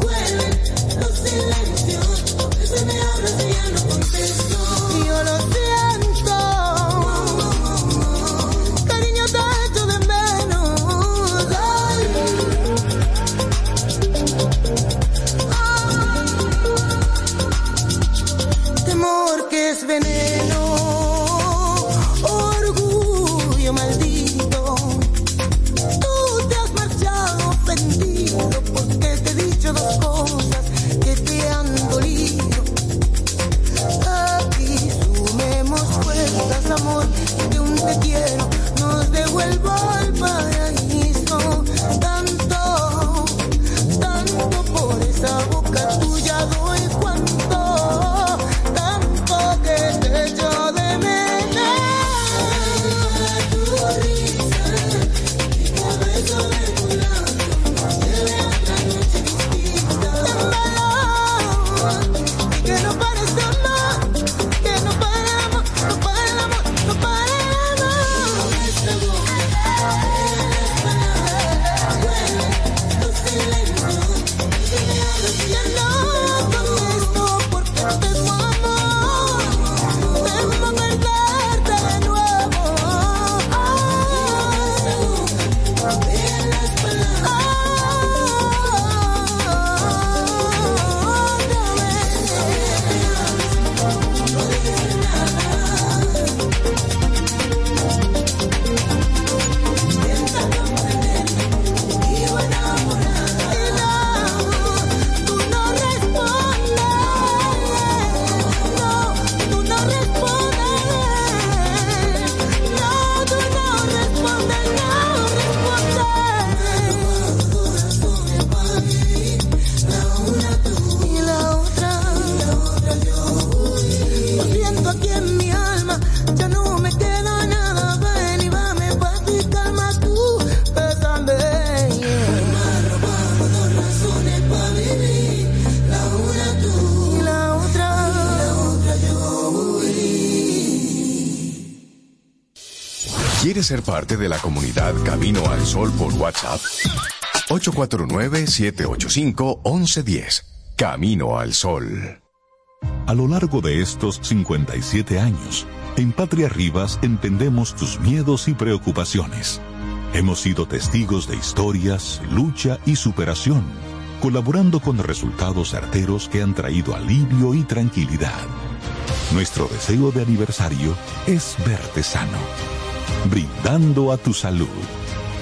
vuelven los silencios. Lo que se me habla si ya no contesto. ¿Quieres ser parte de la comunidad Camino al Sol por WhatsApp? 849-785-1110. Camino al Sol. A lo largo de estos 57 años, en Patria Rivas entendemos tus miedos y preocupaciones. Hemos sido testigos de historias, lucha y superación, colaborando con resultados certeros que han traído alivio y tranquilidad. Nuestro deseo de aniversario es verte sano, brindando a tu salud.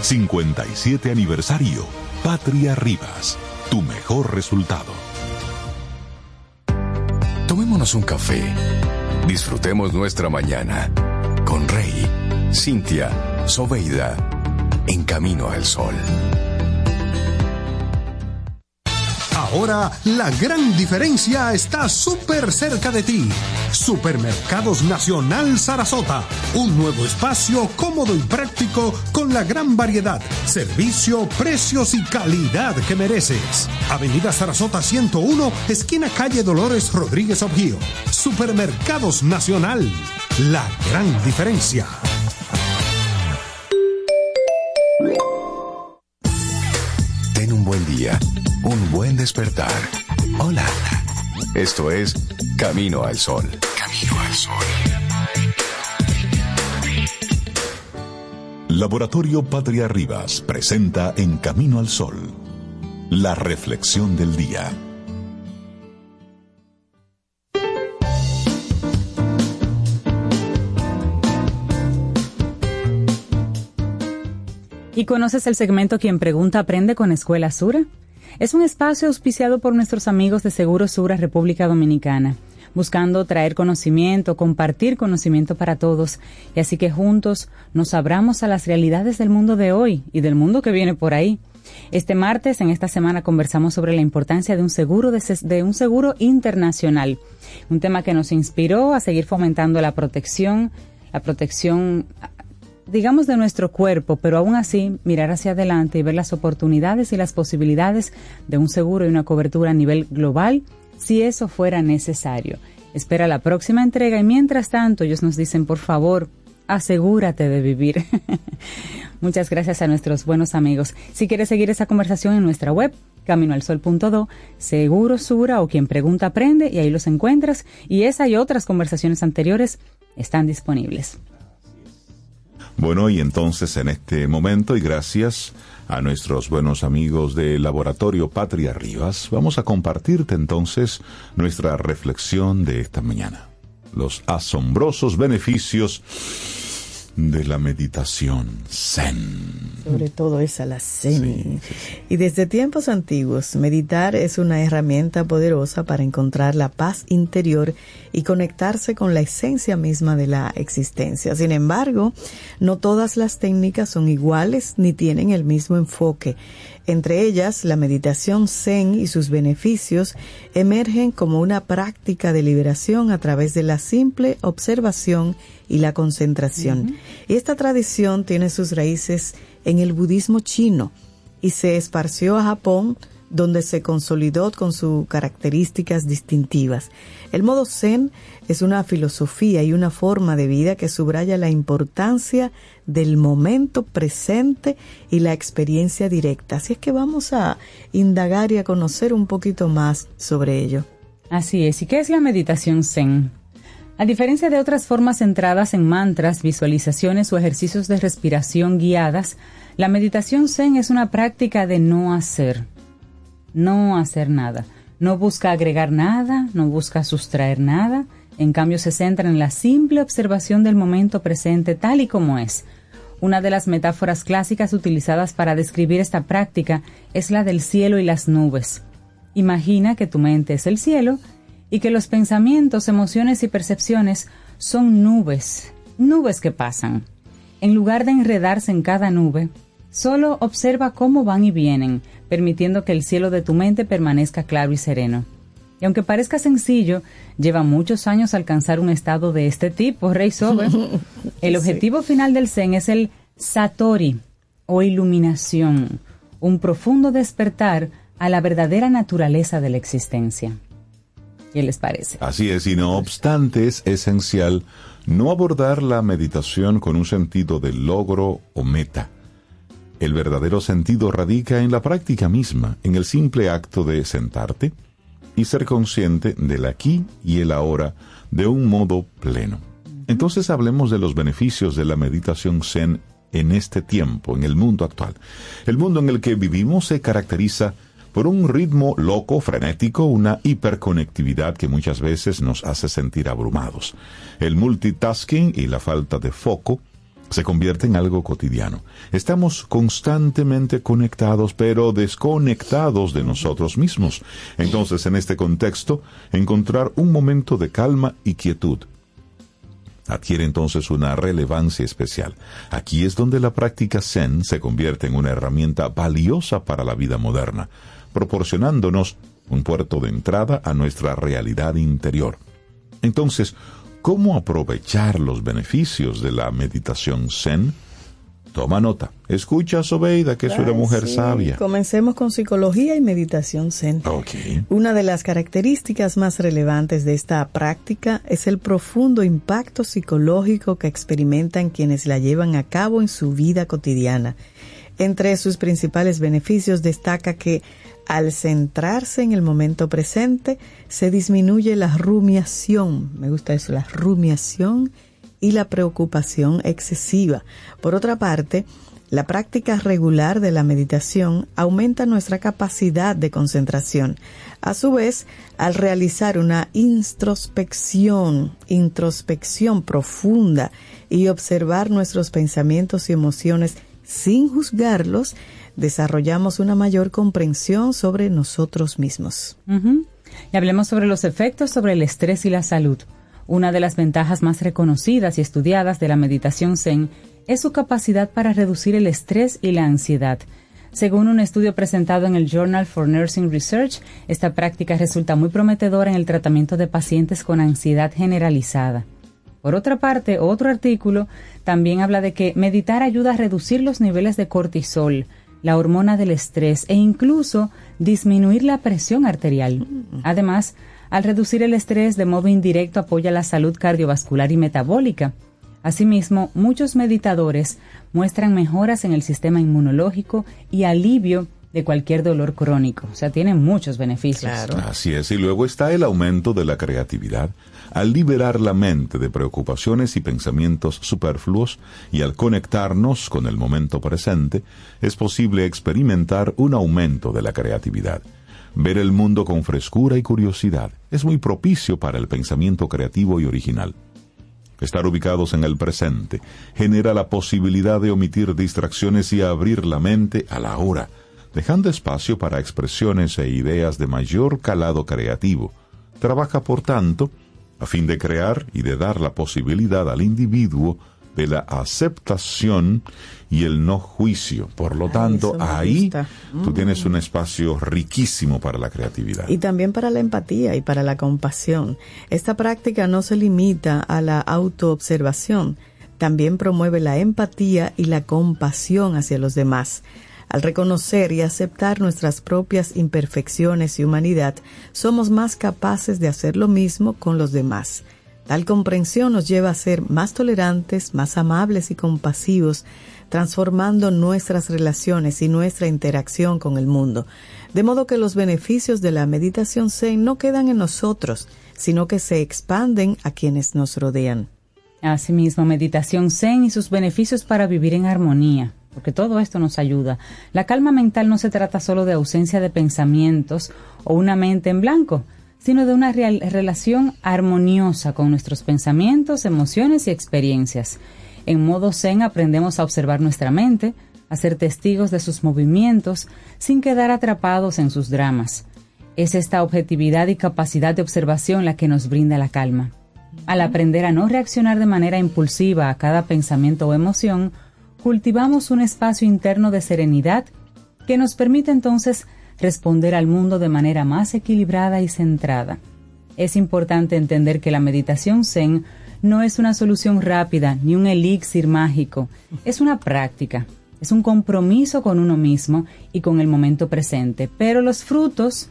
57 aniversario, Patria Rivas, tu mejor resultado. Tomémonos un café. Disfrutemos nuestra mañana con Rey, Cintia, Soveida, en camino al sol. Ahora la gran diferencia está súper cerca de ti. Supermercados Nacional Sarasota. Un nuevo espacio cómodo y práctico con la gran variedad, servicio, precios y calidad que mereces. Avenida Sarasota 101, esquina calle Dolores Rodríguez Objío. Supermercados Nacional. La gran diferencia. Ten un buen día, un buen despertar. Hola. Esto es Camino al Sol. Camino al Sol. Laboratorio Patria Rivas presenta En Camino al Sol, la reflexión del día. ¿Y conoces el segmento Quien Pregunta Aprende con Escuela Sura? Es un espacio auspiciado por nuestros amigos de Seguro Sura República Dominicana, buscando traer conocimiento, compartir conocimiento para todos, y así que juntos nos abramos a las realidades del mundo de hoy y del mundo que viene por ahí. Este martes, en esta semana, conversamos sobre la importancia de un seguro de, de un seguro internacional, un tema que nos inspiró a seguir fomentando la protección, la protección digamos, de nuestro cuerpo, pero aún así mirar hacia adelante y ver las oportunidades y las posibilidades de un seguro y una cobertura a nivel global, si eso fuera necesario. Espera la próxima entrega y mientras tanto ellos nos dicen, por favor, asegúrate de vivir. (laughs) Muchas gracias a nuestros buenos amigos. Si quieres seguir esa conversación en nuestra web, caminoalsol.do, Seguro Sura o quien pregunta aprende y ahí los encuentras y esa y otras conversaciones anteriores están disponibles. Bueno, y entonces en este momento, y gracias a nuestros buenos amigos de Laboratorio Patria Rivas, vamos a compartirte entonces nuestra reflexión de esta mañana. Los asombrosos beneficios de la meditación zen. Sobre todo esa, la zen. Y desde tiempos antiguos, meditar es una herramienta poderosa para encontrar la paz interior y conectarse con la esencia misma de la existencia. Sin embargo, no todas las técnicas son iguales ni tienen el mismo enfoque. Entre ellas, la meditación zen y sus beneficios emergen como una práctica de liberación a través de la simple observación y la concentración. Esta tradición tiene sus raíces en el budismo chino y se esparció a Japón donde se consolidó con sus características distintivas. El modo zen es una filosofía y una forma de vida que subraya la importancia del momento presente y la experiencia directa. Así es que vamos a indagar y a conocer un poquito más sobre ello. Así es. ¿Y qué es la meditación zen? A diferencia de otras formas centradas en mantras, visualizaciones o ejercicios de respiración guiadas, la meditación zen es una práctica de no hacer. No hacer nada. No busca agregar nada, no busca sustraer nada, en cambio se centra en la simple observación del momento presente tal y como es. Una de las metáforas clásicas utilizadas para describir esta práctica es la del cielo y las nubes. Imagina que tu mente es el cielo y que los pensamientos, emociones y percepciones son nubes, nubes que pasan. En lugar de enredarse en cada nube, solo observa cómo van y vienen, permitiendo que el cielo de tu mente permanezca claro y sereno. Y aunque parezca sencillo, lleva muchos años alcanzar un estado de este tipo, Rey Sober. (laughs) El objetivo final del Zen es el Satori, o iluminación, un profundo despertar a la verdadera naturaleza de la existencia. ¿Qué les parece? Así es, y no obstante es esencial No abordar la meditación con un sentido de logro o meta. El verdadero sentido radica en la práctica misma, en el simple acto de sentarte y ser consciente del aquí y el ahora de un modo pleno. Entonces hablemos de los beneficios de la meditación zen en este tiempo, en el mundo actual. El mundo en el que vivimos se caracteriza por un ritmo loco, frenético, una hiperconectividad que muchas veces nos hace sentir abrumados. El multitasking y la falta de foco se convierte en algo cotidiano. Estamos constantemente conectados, pero desconectados de nosotros mismos. Entonces, en este contexto, encontrar un momento de calma y quietud adquiere entonces una relevancia especial. Aquí es donde la práctica Zen se convierte en una herramienta valiosa para la vida moderna, proporcionándonos un puerto de entrada a nuestra realidad interior. Entonces, ¿cómo aprovechar los beneficios de la meditación Zen? Toma nota. Escucha, Sobeida, que es una mujer sí. sabia. Comencemos con psicología y meditación zen. Una de las características más relevantes de esta práctica es el profundo impacto psicológico que experimentan quienes la llevan a cabo en su vida cotidiana. Entre sus principales beneficios destaca que al centrarse en el momento presente se disminuye la rumiación, me gusta eso, la rumiación y la preocupación excesiva. Por otra parte, la práctica regular de la meditación aumenta nuestra capacidad de concentración. A su vez, al realizar una introspección, introspección profunda y observar nuestros pensamientos y emociones sin juzgarlos, desarrollamos una mayor comprensión sobre nosotros mismos. Y hablemos sobre los efectos sobre el estrés y la salud. Una de las ventajas más reconocidas y estudiadas de la meditación Zen es su capacidad para reducir el estrés y la ansiedad. Según un estudio presentado en el Journal for Nursing Research, esta práctica resulta muy prometedora en el tratamiento de pacientes con ansiedad generalizada. Por otra parte, otro artículo también habla de que meditar ayuda a reducir los niveles de cortisol, la hormona del estrés e incluso disminuir la presión arterial. Además, al reducir el estrés de modo indirecto apoya la salud cardiovascular y metabólica. Asimismo, muchos meditadores muestran mejoras en el sistema inmunológico y alivio de cualquier dolor crónico. O sea, tienen muchos beneficios. Así es, y luego está el aumento de la creatividad. Al liberar la mente de preocupaciones y pensamientos superfluos y al conectarnos con el momento presente, es posible experimentar un aumento de la creatividad. Ver el mundo con frescura y curiosidad es muy propicio para el pensamiento creativo y original. Estar ubicados en el presente genera la posibilidad de omitir distracciones y abrir la mente a la hora, dejando espacio para expresiones e ideas de mayor calado creativo. Trabaja, por tanto, a fin de crear y de dar la posibilidad al individuo de la aceptación y el no juicio. Por lo tanto, ahí tú Mm. tienes un espacio riquísimo para la creatividad. Y también para la empatía y para la compasión. Esta práctica no se limita a la autoobservación, también promueve la empatía y la compasión hacia los demás. Al reconocer y aceptar nuestras propias imperfecciones y humanidad, somos más capaces de hacer lo mismo con los demás. Tal comprensión nos lleva a ser más tolerantes, más amables y compasivos, transformando nuestras relaciones y nuestra interacción con el mundo. De modo que los beneficios de la meditación Zen no quedan en nosotros, sino que se expanden a quienes nos rodean. Asimismo, meditación zen y sus beneficios para vivir en armonía, porque todo esto nos ayuda. La calma mental no se trata solo de ausencia de pensamientos o una mente en blanco, sino de una real- relación armoniosa con nuestros pensamientos, emociones y experiencias. En modo zen aprendemos a observar nuestra mente, a ser testigos de sus movimientos sin quedar atrapados en sus dramas. Es esta objetividad y capacidad de observación la que nos brinda la calma. Al aprender a no reaccionar de manera impulsiva a cada pensamiento o emoción, cultivamos un espacio interno de serenidad que nos permite entonces responder al mundo de manera más equilibrada y centrada. Es importante entender que la meditación zen no es una solución rápida ni un elixir mágico, es una práctica, es un compromiso con uno mismo y con el momento presente, pero los frutos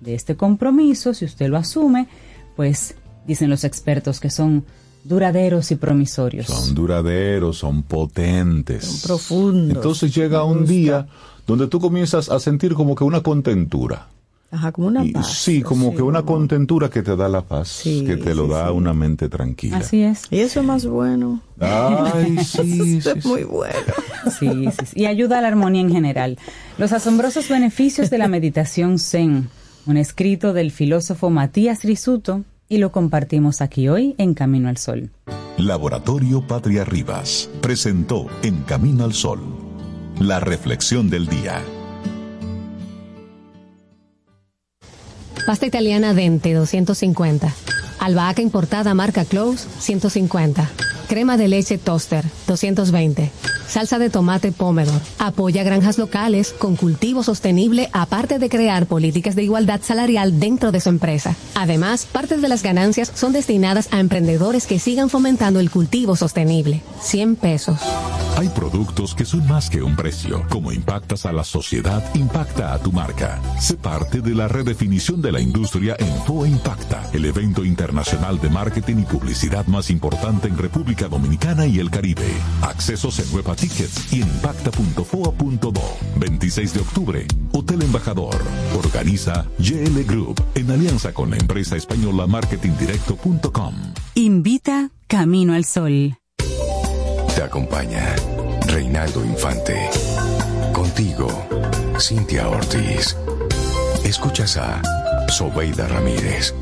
de este compromiso, si usted lo asume, pues dicen los expertos que son duraderos y promisorios. Son duraderos, son potentes. Son profundos. Entonces llega un día donde tú comienzas a sentir como que una contentura. Ajá, como una Y paz. sí, como que una contentura que te da la paz, Sí, que te lo sí, da sí. una mente tranquila. Así es. Y eso es más bueno. Ay, (laughs) sí, Eso sí, es muy bueno. Sí, sí, sí. Y ayuda a la armonía en general. Los asombrosos beneficios de la meditación Zen, un escrito del filósofo Matías Risuto, y lo compartimos aquí hoy en Camino al Sol. Laboratorio Patria Rivas presentó En Camino al Sol, la reflexión del día. Pasta italiana Dente 250. Albahaca importada marca Close 150. Crema de leche Toaster 220. Salsa de tomate Pomodoro. Apoya granjas locales con cultivo sostenible aparte de crear políticas de igualdad salarial dentro de su empresa. Además, parte de las ganancias son destinadas a emprendedores que sigan fomentando el cultivo sostenible. 100 pesos. Hay productos que son más que un precio. Como impactas a la sociedad, impacta a tu marca. Sé parte de la redefinición de la industria en FOA Impacta, el evento internacional de marketing y publicidad más importante en República Dominicana y el Caribe. Accesos en Huepa Tickets y en impacta.foa.do. 26 de octubre, Hotel Embajador. Organiza GL Group en alianza con la empresa española marketingdirecto.com. Invita Camino al Sol. Te acompaña Reinaldo Infante. Contigo, Cintia Ortiz. Escuchas a Sobeida Ramírez.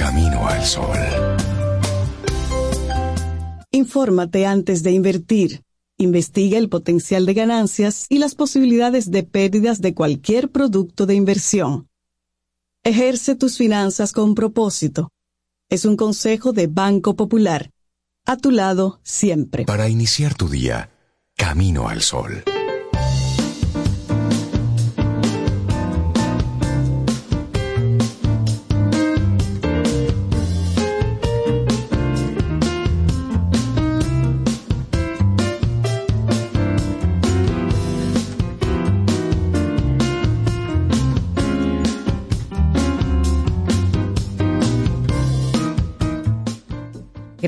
Camino al Sol. Infórmate antes de invertir. Investiga el potencial de ganancias y las posibilidades de pérdidas de cualquier producto de inversión. Ejerce tus finanzas con propósito. Es un consejo de Banco Popular. A tu lado siempre. Para iniciar tu día, Camino al Sol.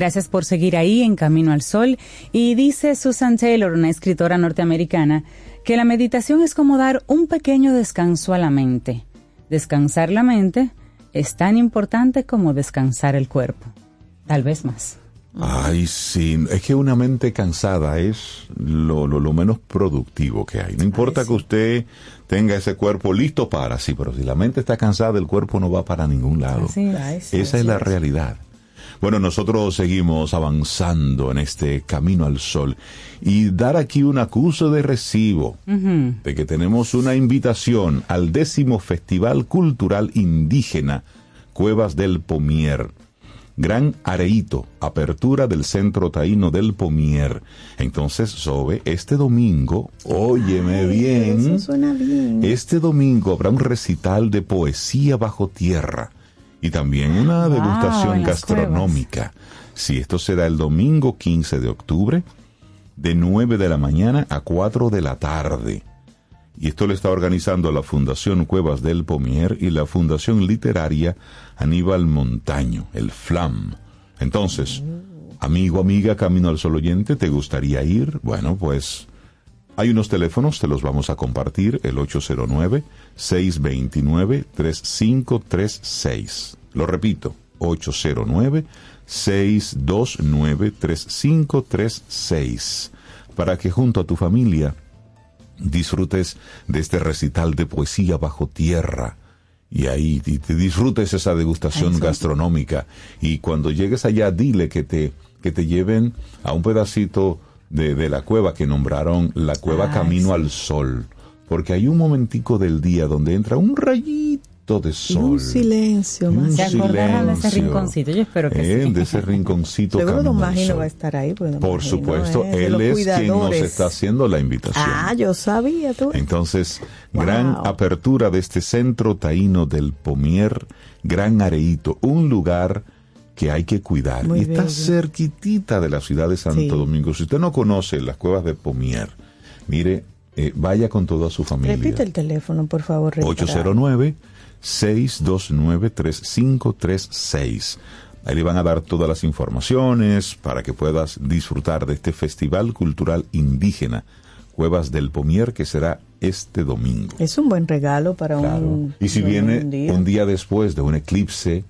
Gracias por seguir ahí en Camino al Sol. Y dice Susan Taylor, una escritora norteamericana, que la meditación es como dar un pequeño descanso a la mente. Descansar la mente es tan importante como descansar el cuerpo. Tal vez más. Ay, sí, es que una mente cansada es lo, lo, lo menos productivo que hay. No importa que usted tenga ese cuerpo listo para, sí, pero si la mente está cansada, el cuerpo no va para ningún lado. Así es. Esa es la realidad. Bueno, nosotros seguimos avanzando en este camino al sol y dar aquí un acuso de recibo de que tenemos una invitación al décimo Festival Cultural Indígena Cuevas del Pomier. Gran Areíto, apertura del Centro Taíno del Pomier. Entonces, Sobe, este domingo, óyeme bien, Eso suena bien. este domingo habrá un recital de poesía bajo tierra y también una degustación gastronómica. Si esto será el domingo 15 de octubre, de 9 de la mañana a 4 de la tarde. Y esto lo está organizando la Fundación Cuevas del Pomier y la Fundación Literaria Aníbal Montaño, el FLAM. Entonces, amigo, amiga, Camino al Sol oyente, ¿te gustaría ir? Bueno, pues hay unos teléfonos, te los vamos a compartir, el 809-629-3536. Lo repito, 809-629-3536. Para que junto a tu familia disfrutes de este recital de poesía bajo tierra. Y ahí y te disfrutes esa degustación gastronómica. Y cuando llegues allá, dile que te, que te lleven a un pedacito de, de la cueva que nombraron la cueva Ah, Camino al Sol. Porque hay un momentico del día donde entra un rayito de Y sol. un silencio Y un más. ¿Se acordarán de ese rinconcito? Yo espero que Eh, sí. De ese rinconcito (laughs) Seguro Don Magino va a estar ahí. pues, Por supuesto, ¿eh? Él es quien nos está haciendo la invitación. Ah, yo sabía tú. Entonces, gran apertura de este centro taíno del Pomier, Gran Areíto, un lugar que hay que cuidar. Muy y está cerquitita de la ciudad de Santo Sí. Domingo. Si usted no conoce las cuevas de Pomier, mire, eh, vaya con toda su familia. Repite el teléfono, por favor. Rey, para- 809-629-3536 Ahí le van a dar todas las informaciones para que puedas disfrutar de este Festival Cultural Indígena, Cuevas del Pomier, que será este domingo. Es un buen regalo para Claro. un. Y si un viene día. un día después de un eclipse,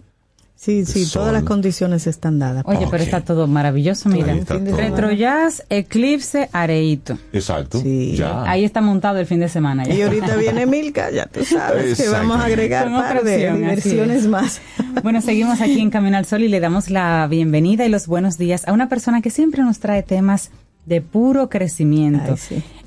Sí, sí, sol. todas las condiciones están dadas. Oye, pero está todo maravilloso, mira. Ahí está todo. Retro Jazz, Eclipse, Areito. exacto, ya. Ahí está montado el fin de semana. ya. Y ahorita viene Milka, ya tú sabes que vamos a agregar Son un par de diversiones es. más. Bueno, seguimos aquí en Camino al Sol y le damos la bienvenida y los buenos días a una persona que siempre nos trae temas de puro crecimiento.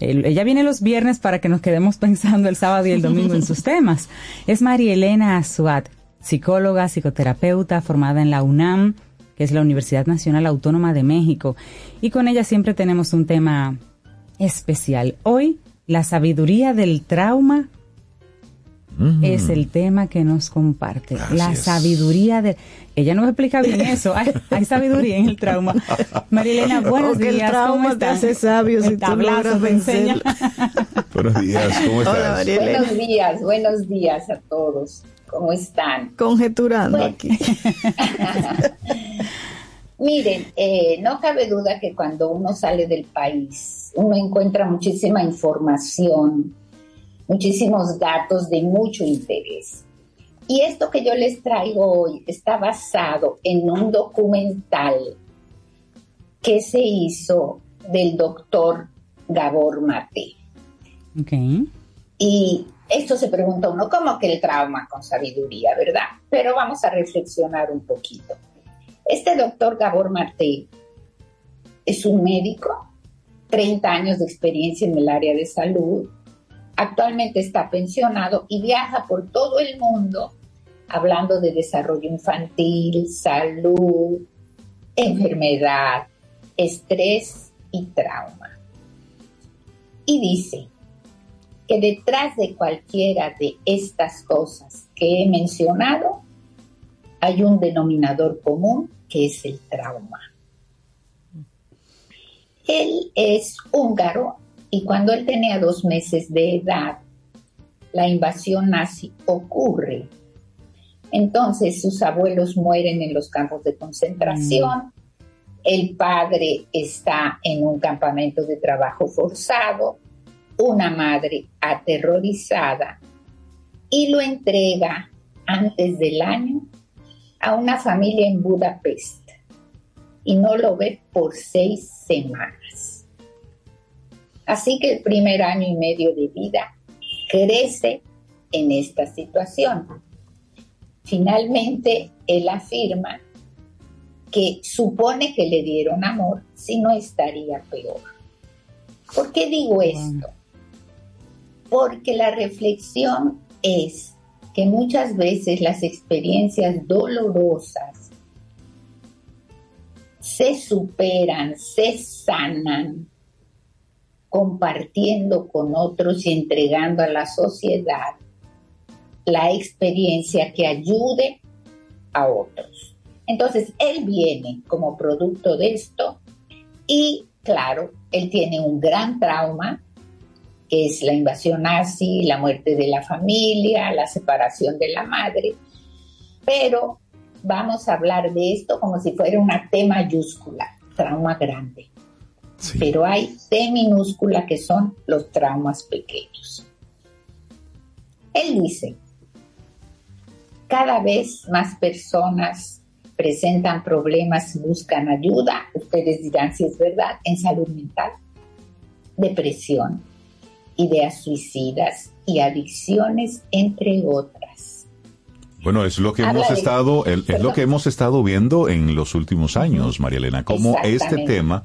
El- ella viene los viernes para que nos quedemos pensando el sábado y el domingo en sus temas. Es María Elena Azuat, psicóloga, psicoterapeuta, formada en la UNAM, que es la Universidad Nacional Autónoma de México. Y con ella siempre tenemos un tema especial. Hoy, la sabiduría del trauma Mm. es el tema que nos comparte. la sabiduría de... Ella nos explica bien eso. Hay, hay sabiduría en el trauma. Marilena, buenos Porque el días. trauma ¿Cómo te hace sabio si tú logras te enseña. (laughs) Buenos días, ¿cómo estás? Buenos días, buenos días a todos. ¿Cómo están? Conjeturando Bueno. aquí. (laughs) Miren, eh, no cabe duda que cuando uno sale del país, uno encuentra muchísima información, muchísimos datos de mucho interés. Y esto que yo les traigo hoy está basado en un documental que se hizo del doctor Gabor Mate. Ok. Y esto se pregunta uno, ¿cómo que el trauma con sabiduría, verdad? Pero vamos a reflexionar un poquito. Este doctor Gabor Mate es un médico, 30 años de experiencia en el área de salud, actualmente está pensionado y viaja por todo el mundo hablando de desarrollo infantil, salud, enfermedad, estrés y trauma. Y dice que detrás de cualquiera de estas cosas que he mencionado hay un denominador común que es el trauma. Él es húngaro y cuando él tenía dos meses de edad, la invasión nazi ocurre. Entonces sus abuelos mueren en los campos de concentración, el padre está en un campamento de trabajo forzado, una madre aterrorizada y lo entrega antes del año a una familia en Budapest y no lo ve por seis semanas. Así que el primer año y medio de vida crece en esta situación. Finalmente, él afirma que supone que le dieron amor, si no estaría peor. ¿Por qué digo esto? Porque la reflexión es que muchas veces las experiencias dolorosas se superan, se sanan compartiendo con otros y entregando a la sociedad la experiencia que ayude a otros. Entonces, él viene como producto de esto y, claro, él tiene un gran trauma, que es la invasión nazi, la muerte de la familia, la separación de la madre, pero vamos a hablar de esto como si fuera una T mayúscula, trauma grande. Pero hay T minúscula que son los traumas pequeños. Él dice, cada vez más personas presentan problemas buscan ayuda, ustedes dirán si es verdad, en salud mental, depresión, ideas suicidas y adicciones, entre otras. Bueno, es lo que Habla hemos de- estado, el- es lo que hemos estado viendo en los últimos años, María Elena, cómo este tema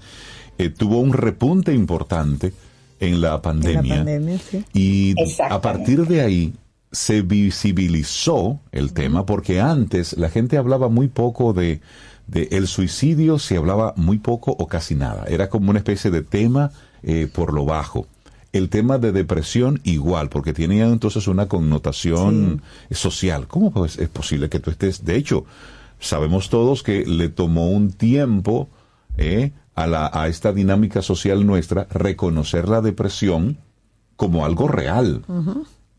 eh, tuvo un repunte importante en la pandemia. pandemia, sí. Y a partir de ahí se visibilizó el tema porque antes la gente hablaba muy poco de, de el suicidio, se hablaba muy poco o casi nada. Era como una especie de tema eh, por lo bajo. El tema de depresión igual, porque tenía entonces una connotación social. ¿Cómo pues es posible que tú estés? De hecho, sabemos todos que le tomó un tiempo eh, a, la, a esta dinámica social nuestra reconocer la depresión como algo real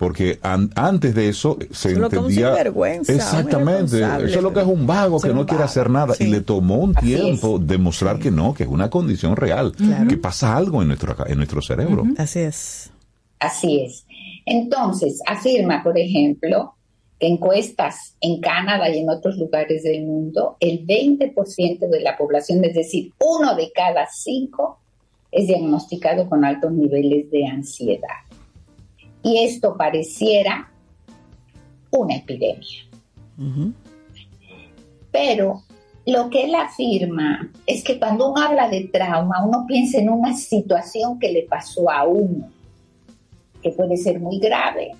Porque an- antes de eso se Es lo que un entendía sinvergüenza, un exactamente eso es lo que es un vago que no quiere vago, hacer nada sí. y le tomó un Así tiempo demostrar que no que es una condición real Claro. que pasa algo en nuestro en nuestro cerebro Así es. Así es. Entonces, afirma, por ejemplo, que encuestas en Canadá y en otros lugares del mundo, el 20% de la población, es decir, uno de cada cinco, es diagnosticado con altos niveles de ansiedad. Y esto pareciera una epidemia. Pero lo que él afirma es que cuando uno habla de trauma, uno piensa en una situación que le pasó a uno, que puede ser muy grave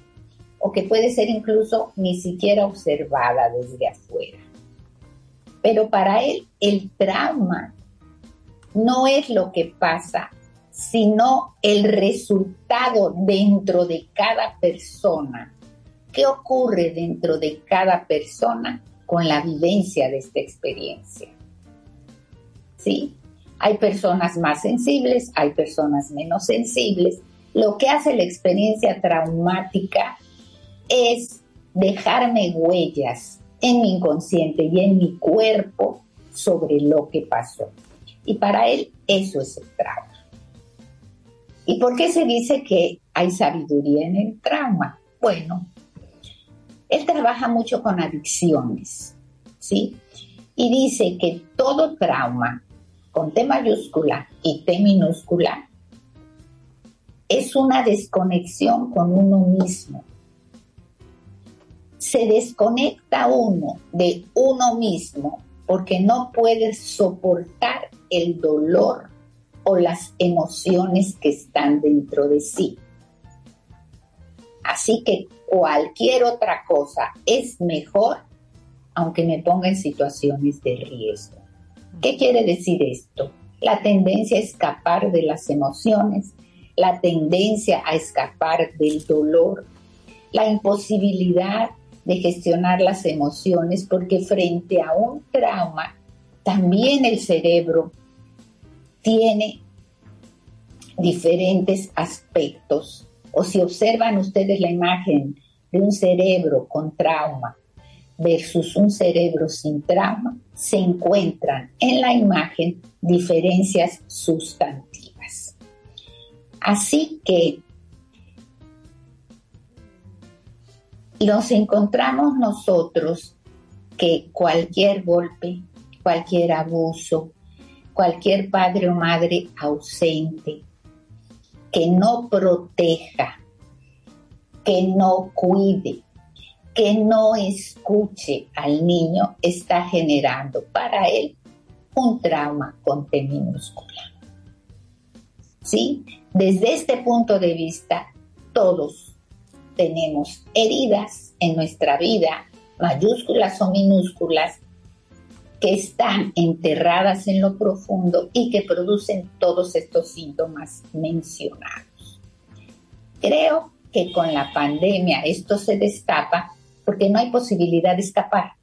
o que puede ser incluso ni siquiera observada desde afuera. Pero para él el trauma no es lo que pasa, sino el resultado dentro de cada persona. ¿Qué ocurre dentro de cada persona con la vivencia de esta experiencia? ¿Sí? Hay personas más sensibles, hay personas menos sensibles. Lo que hace la experiencia traumática es dejarme huellas en mi inconsciente y en mi cuerpo sobre lo que pasó. Y para él eso es el trauma. ¿Y por qué se dice que hay sabiduría en el trauma? Bueno, él trabaja mucho con adicciones, ¿sí? Y dice que todo trauma con T mayúscula y T minúscula es una desconexión con uno mismo. Se desconecta uno de uno mismo porque no puede soportar el dolor o las emociones que están dentro de sí. Así que cualquier otra cosa es mejor aunque me ponga en situaciones de riesgo. ¿Qué quiere decir esto? La tendencia a escapar de las emociones, la tendencia a escapar del dolor, la imposibilidad de gestionar las emociones, porque frente a un trauma, también el cerebro tiene diferentes aspectos. O si observan ustedes la imagen de un cerebro con trauma versus un cerebro sin trauma, se encuentran en la imagen diferencias sustantivas. Así que nos encontramos nosotros que cualquier golpe, cualquier abuso, cualquier padre o madre ausente, que no proteja, que no cuide, que no escuche al niño, está generando para él un trauma con T minúscula. ¿Sí? Desde este punto de vista, todos tenemos heridas en nuestra vida, mayúsculas o minúsculas, que están enterradas en lo profundo y que producen todos estos síntomas mencionados. Creo que con la pandemia esto se destapa porque no hay posibilidad de escapar.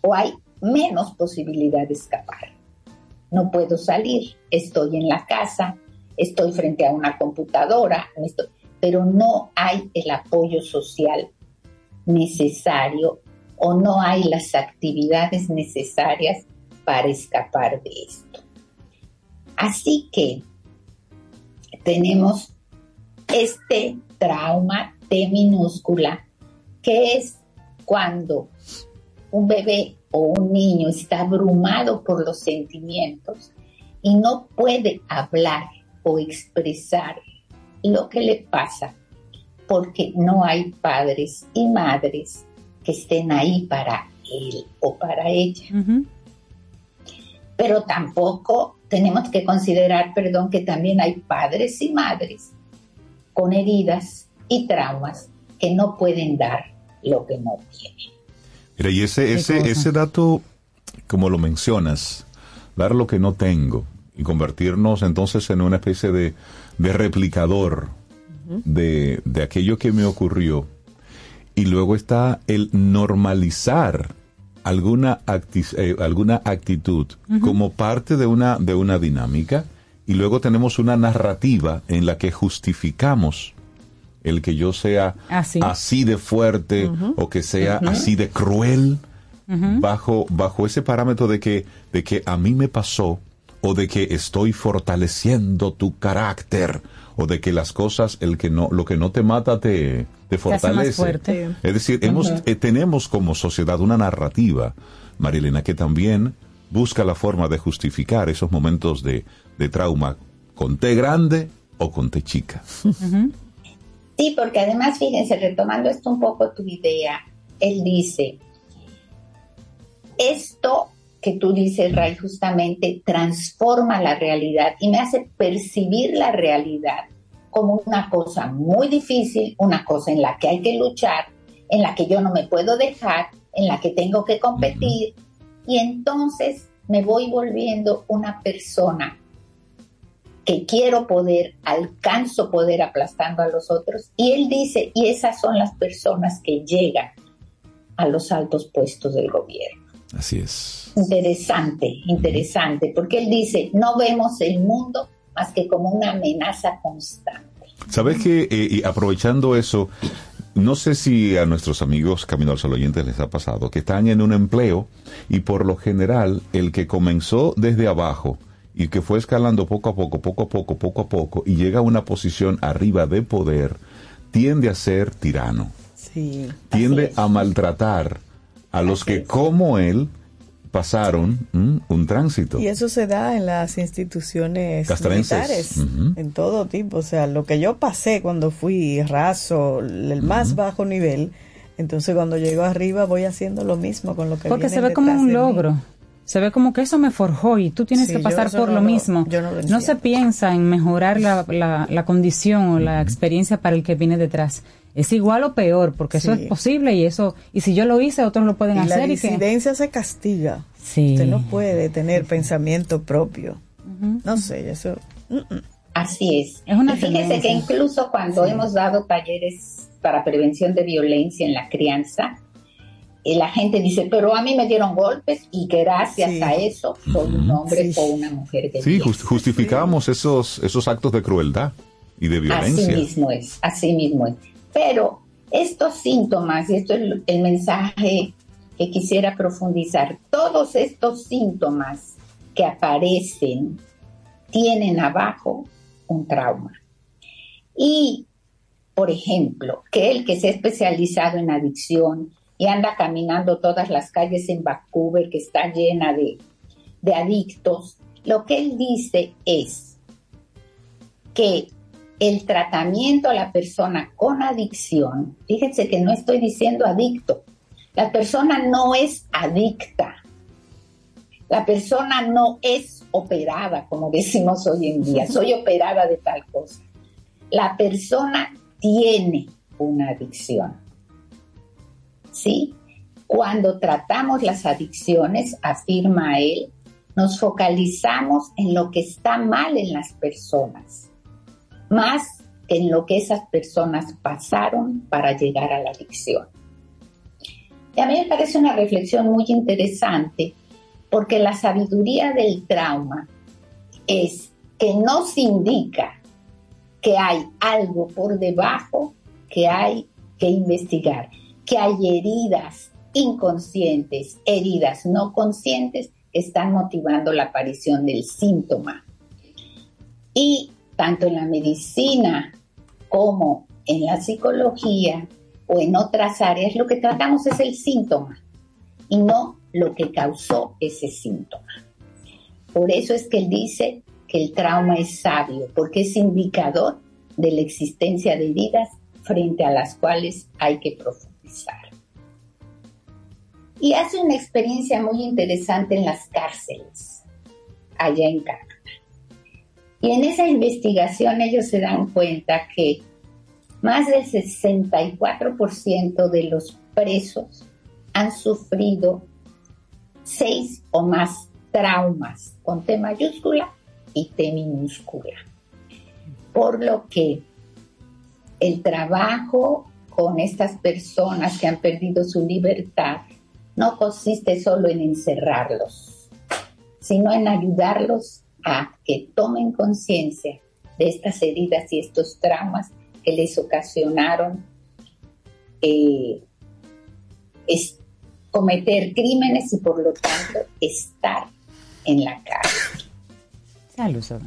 O hay menos posibilidad de escapar. No puedo salir, estoy en la casa, estoy frente a una computadora, pero no hay el apoyo social necesario o no hay las actividades necesarias para escapar de esto. Así que tenemos este trauma T minúscula, que es cuando un bebé o un niño está abrumado por los sentimientos y no puede hablar o expresar lo que le pasa porque no hay padres y madres que estén ahí para él o para ella. Pero tampoco tenemos que considerar, perdón, que también hay padres y madres con heridas y traumas que no pueden dar lo que no tienen. Mira, y ese, ese, ese dato, como lo mencionas, dar lo que no tengo y convertirnos entonces en una especie de, de replicador de, de aquello que me ocurrió. Y luego está el normalizar alguna, acti- eh, alguna actitud como parte de una, de una dinámica. Y luego tenemos una narrativa en la que justificamos el que yo sea Así. así de fuerte o que sea así de cruel bajo bajo ese parámetro de que de que a mí me pasó o de que estoy fortaleciendo tu carácter o de que las cosas el que no lo que no te mata te te hace más fortalece. fuerte. es decir hemos eh, tenemos como sociedad una narrativa Marilena que también busca la forma de justificar esos momentos de, de trauma con T grande o con T chica. Sí, porque además, fíjense, retomando esto un poco tu idea, él dice, esto que tú dices, Ray, justamente transforma la realidad y me hace percibir la realidad como una cosa muy difícil, una cosa en la que hay que luchar, en la que yo no me puedo dejar, en la que tengo que competir, y entonces me voy volviendo una persona que quiero poder, alcanzo poder aplastando a los otros. Y él dice, y esas son las personas que llegan a los altos puestos del gobierno. Así es Interesante, interesante, porque él dice, no vemos el mundo más que como una amenaza constante. sabes que eh, y aprovechando eso no sé si a nuestros amigos Camino al Sol oyentes les ha pasado que están en un empleo y por lo general el que comenzó desde abajo y que fue escalando poco a poco, poco a poco, poco a poco y llega a una posición arriba de poder, tiende a ser tirano, Sí. tiende a maltratar a los que como él pasaron mm, un tránsito. Y eso se da en las instituciones Castrenses. militares, en todo tipo. O sea, lo que yo pasé cuando fui raso, el más bajo nivel, entonces cuando llego arriba voy haciendo lo mismo con lo que Porque se ve como un logro. Se ve como que eso me forjó y tú tienes Sí, que pasar por no lo lo- mismo. yo no lo no se piensa en mejorar la, la- la condición o la experiencia para el que viene detrás. Es igual o peor, porque eso Sí. es posible y eso y si yo lo hice, otros lo pueden Y la hacer. y que- disidencia se castiga. Sí. Usted no puede tener pensamiento propio. No sé, eso... mm, mm. Así es. Es una y fíjese que incluso cuando hemos dado talleres para prevención de violencia en la crianza, eh, la gente dice, pero a mí me dieron golpes y gracias Sí. a eso soy un hombre Sí. o una mujer de Sí, bien". jus- justificamos esos, esos actos de crueldad y de Así violencia. mismo es, así mismo es. Pero estos síntomas, y esto es el- mensaje que quisiera profundizar, todos estos síntomas que aparecen tienen abajo un trauma. Y, por ejemplo, que el que se ha especializado en adicción y anda caminando todas las calles en Vancouver, que está llena de, de adictos, lo que él dice es que el tratamiento a la persona con adicción, fíjense que no estoy diciendo adicto, la persona no es adicta, la persona no es operada, como (laughs) decimos hoy en día, soy operada de tal cosa. La persona tiene una adicción. ¿Sí? Cuando tratamos las adicciones, afirma él, nos focalizamos en lo que está mal en las personas, más en lo que esas personas pasaron para llegar a la adicción. Y a mí me parece una reflexión muy interesante porque la sabiduría del trauma es que nos indica que hay algo por debajo que hay que investigar, que hay heridas inconscientes, heridas no conscientes que están motivando la aparición del síntoma. Y tanto en la medicina como en la psicología o en otras áreas, lo que tratamos es el síntoma y no lo que causó ese síntoma. Por eso es que él dice que el trauma es sabio, porque es indicador de la existencia de heridas frente a las cuales hay que profundizar. Y hace una experiencia muy interesante en las cárceles, allá en Canadá. Y en esa investigación ellos se dan cuenta que más del 64% de los presos han sufrido seis o más traumas con T mayúscula y T minúscula. Por lo que el trabajo con estas personas que han perdido su libertad no consiste solo en encerrarlos, sino en ayudarlos a que tomen conciencia de estas heridas y estos traumas que les ocasionaron eh, es cometer crímenes y por lo tanto estar en la cárcel.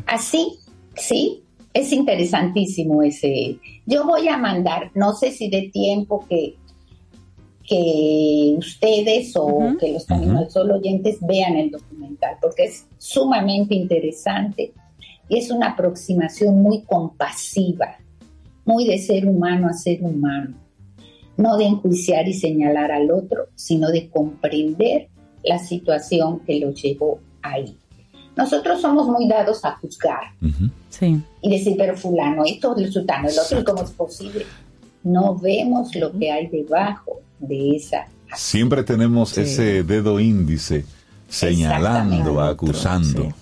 Así, sí, es interesantísimo ese. Yo voy a mandar, no sé si de tiempo que que ustedes o que los Caminos Sol oyentes vean el documental, porque es sumamente interesante y es una aproximación muy compasiva, muy de ser humano a ser humano, no de enjuiciar y señalar al otro, sino de comprender la situación que lo llevó ahí. Nosotros somos muy dados a juzgar y decir, pero fulano, esto, el sultano, el otro, ¿cómo es posible? No vemos lo que hay debajo de esa. Siempre tenemos ese dedo índice señalando, acusando.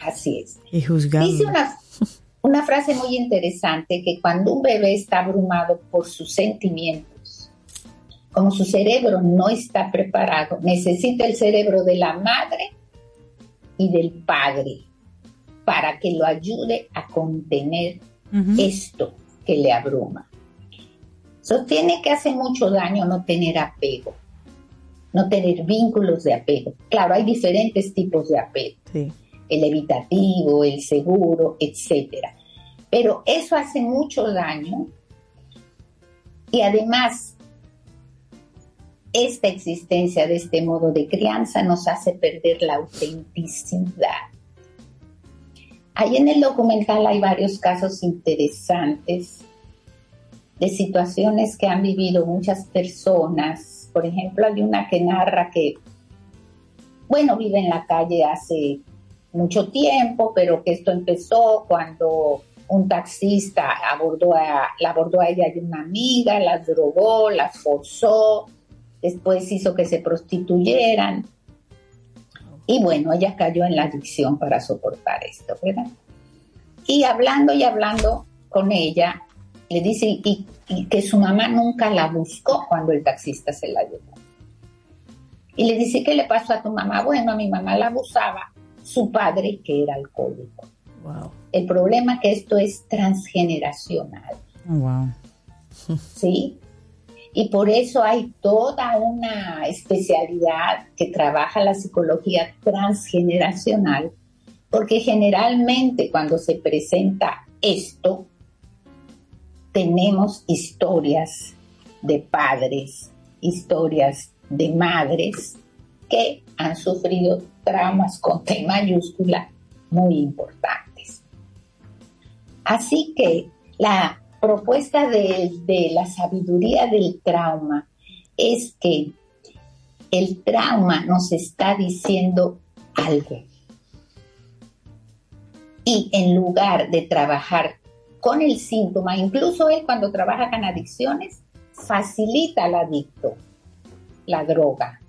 Así es. Y juzgando. Dice una, una frase muy interesante que cuando un bebé está abrumado por sus sentimientos, como su cerebro no está preparado, necesita el cerebro de la madre y del padre para que lo ayude a contener esto que le abruma. Sostiene que hace mucho daño no tener apego, no tener vínculos de apego. Claro, hay diferentes tipos de apego. El evitativo, el seguro, etcétera. Pero eso hace mucho daño y además esta existencia de este modo de crianza nos hace perder la autenticidad. Ahí en el documental hay varios casos interesantes de situaciones que han vivido muchas personas. Por ejemplo, hay una que narra que, bueno, vive en la calle hace mucho tiempo, pero que esto empezó cuando un taxista abordó a, la abordó a ella y una amiga, las drogó, las forzó, después hizo que se prostituyeran. Y bueno, ella cayó en la adicción para soportar esto, ¿verdad? Y hablando y hablando con ella, le dice y, que su mamá nunca la buscó cuando el taxista se la llevó. Y le dice, ¿qué le pasó a tu mamá? Bueno, a mi mamá la abusaba su padre, que era alcohólico. El problema es que esto es transgeneracional. Wow. ¿Sí? Y por eso hay toda una especialidad que trabaja la psicología transgeneracional, porque generalmente cuando se presenta esto, tenemos historias de padres, historias de madres que han sufrido traumas con T mayúscula muy importantes. Así que la propuesta de, de, la sabiduría del trauma es que el trauma nos está diciendo algo. Y en lugar de trabajar con el síntoma, incluso él cuando trabaja con adicciones, facilita al adicto la droga,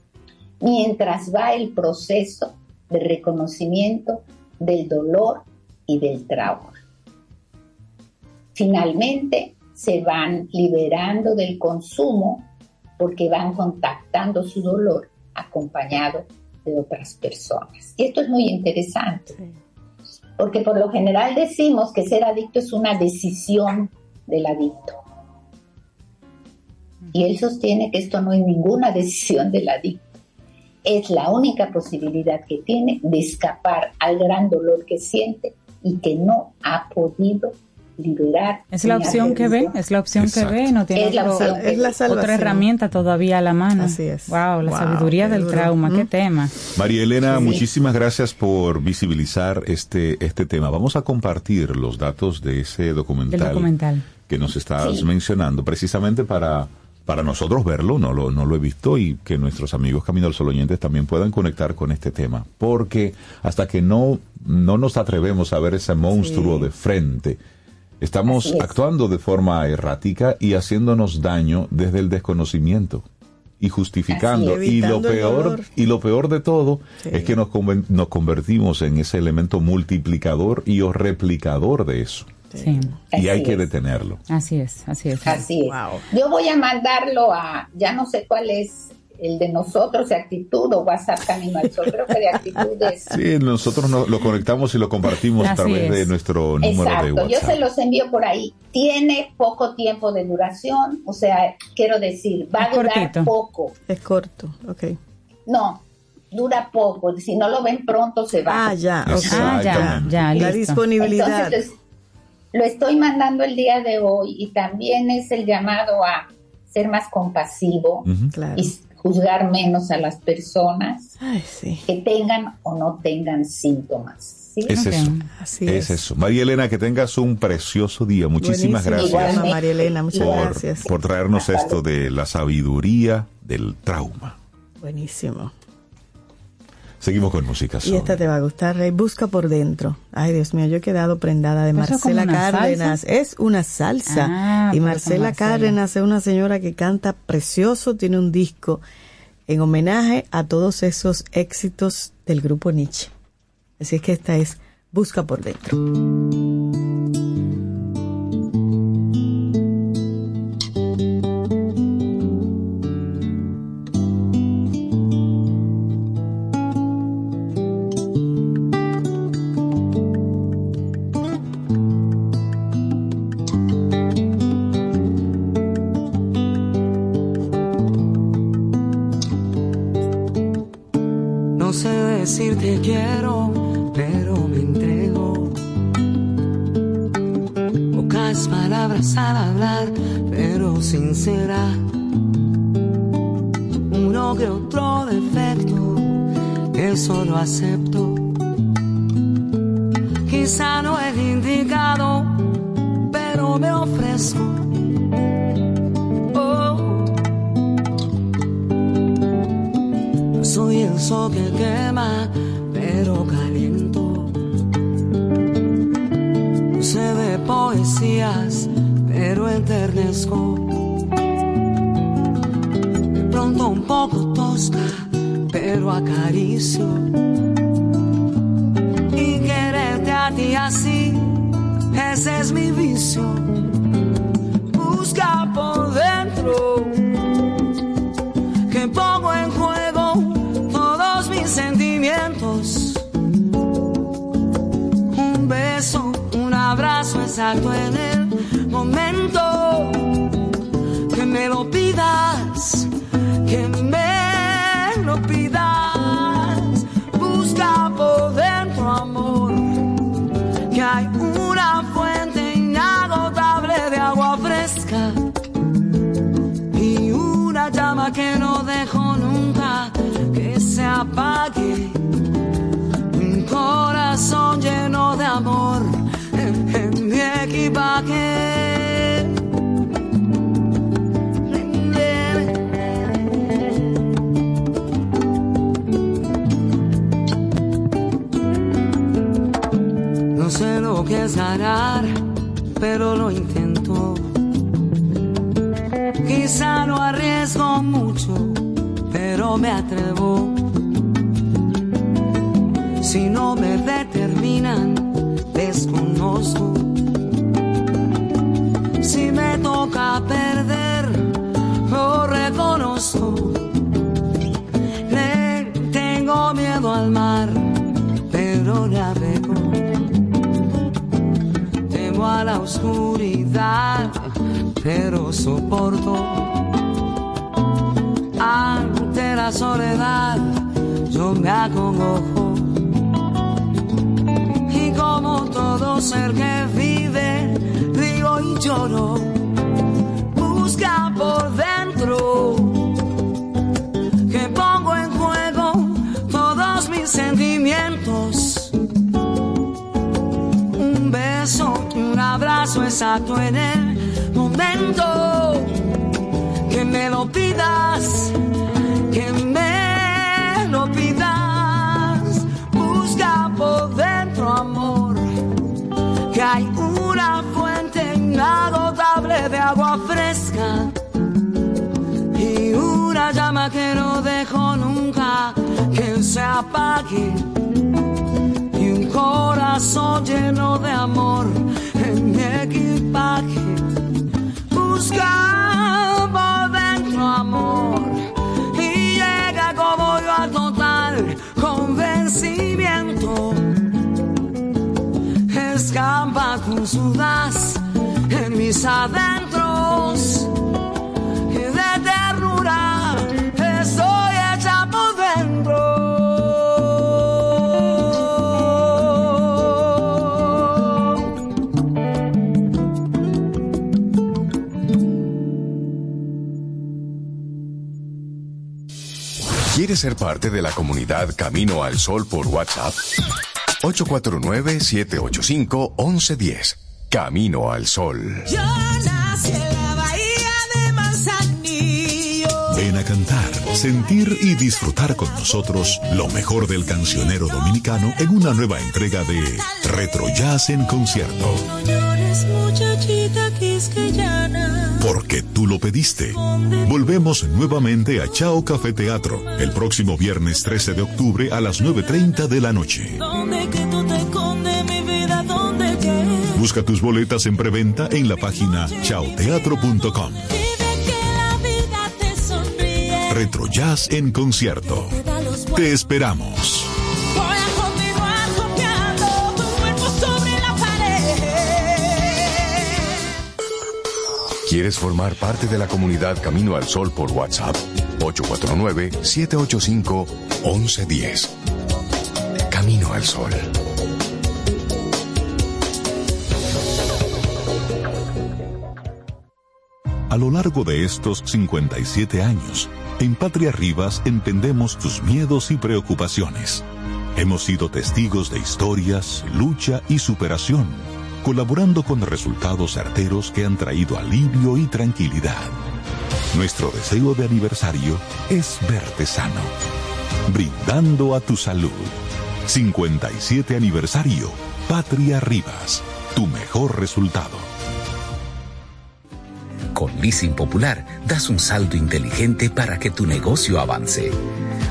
mientras va el proceso de reconocimiento del dolor y del trauma. Finalmente, se van liberando del consumo porque van contactando su dolor acompañado de otras personas. Y esto es muy interesante porque por lo general decimos que ser adicto es una decisión del adicto. Y él sostiene que esto no es ninguna decisión del adicto. Es la única posibilidad que tiene de escapar al gran dolor que siente y que no ha podido liberar. Es la opción que ve, es la opción que ve, no tiene otra herramienta todavía a la mano. Así es. Wow, la sabiduría del trauma, qué tema. María Elena, muchísimas gracias por visibilizar este, este tema. Vamos a compartir los datos de ese documental, que nos estás mencionando, precisamente para para nosotros verlo, no lo, no lo he visto y que nuestros amigos Camino al Sol oyentes también puedan conectar con este tema. Porque hasta que no, no nos atrevemos a ver ese monstruo de frente, Estamos actuando de forma errática y haciéndonos daño desde el desconocimiento y justificando. Y lo peor y lo peor de todo es que nos, nos convertimos en ese elemento multiplicador y o replicador de eso. Y hay que detenerlo. Así es, así es. Así es. Yo voy a mandarlo a, ya no sé cuál es el de nosotros de actitud o WhatsApp Camino al Sol. Creo que de actitud es... Sí, nosotros no- lo conectamos y lo compartimos a través de es. nuestro número de Exacto, yo WhatsApp. se los envío por ahí. Tiene poco tiempo de duración, o sea, quiero decir, va a durar cortito. poco. Es corto, ok. No, dura poco. Si no lo ven pronto, se va. Ah, ya, ok. Ah, ya, ya, La listo. disponibilidad. Entonces, lo estoy mandando el día de hoy y también es el llamado a ser más compasivo Claro. y juzgar menos a las personas Ay, sí. que tengan o no tengan síntomas. ¿sí? Es eso. Así es. eso. María Elena, que tengas un precioso día. Muchísimas Buenísimo gracias. tema, María Elena, muchas por, gracias. por traernos esto de la sabiduría del trauma. Buenísimo. Seguimos con música. Y esta te va a gustar, Rey. Busca por dentro. Ay, Dios mío, yo he quedado prendada de ¿Eso es Marcela Cárdenas. salsa? Es una salsa. Ah, y Marcela Marcela. Cárdenas es una señora que canta precioso. Tiene un disco en homenaje a todos esos éxitos del grupo Nietzsche. Así es que esta es Busca por dentro. Ganar, pero lo intento. Quizá no arriesgo mucho, pero me atrevo. Si no me determinan, desconozco. Oscuridad, pero soporto. Ante la soledad, yo me acongojo. Y como todo ser que vive, río y lloro. Exacto en el momento que me lo pidas, que me lo pidas. Busca por dentro, amor, que hay una fuente inagotable de agua fresca y una llama que no dejo nunca que se apague y un corazón lleno de amor coraje, dentro amor y llega como yo a total convencimiento. Escapa con sudas en mis adentros. ¿Quieres ser parte de la comunidad Camino al Sol por WhatsApp? 849-785-1110. Camino al Sol. Yo nací en la bahía de Manzanillo. Ven a cantar, sentir y disfrutar con nosotros lo mejor del cancionero dominicano en una nueva entrega de Retro Jazz en concierto. No llores. Porque tú lo pediste. Volvemos nuevamente a Chao Café Teatro el próximo viernes 13 de octubre a las 9.30 de la noche. ¿Dónde que tú te escondes, mi vida? ¿Dónde que? Busca tus boletas en preventa en la página chaoteatro.com. Retro Jazz en concierto. Te esperamos. ¿Quieres formar parte de la comunidad Camino al Sol por WhatsApp? 849-785-1110. Camino al Sol. A lo largo de estos 57 años, en Patria Rivas entendemos tus miedos y preocupaciones. Hemos sido testigos de historias, lucha y superación, colaborando con resultados certeros que han traído alivio y tranquilidad. Nuestro deseo de aniversario es verte sano, brindando a tu salud. 57 aniversario, Patria Rivas, tu mejor resultado. Con Leasing Popular das un salto inteligente para que tu negocio avance.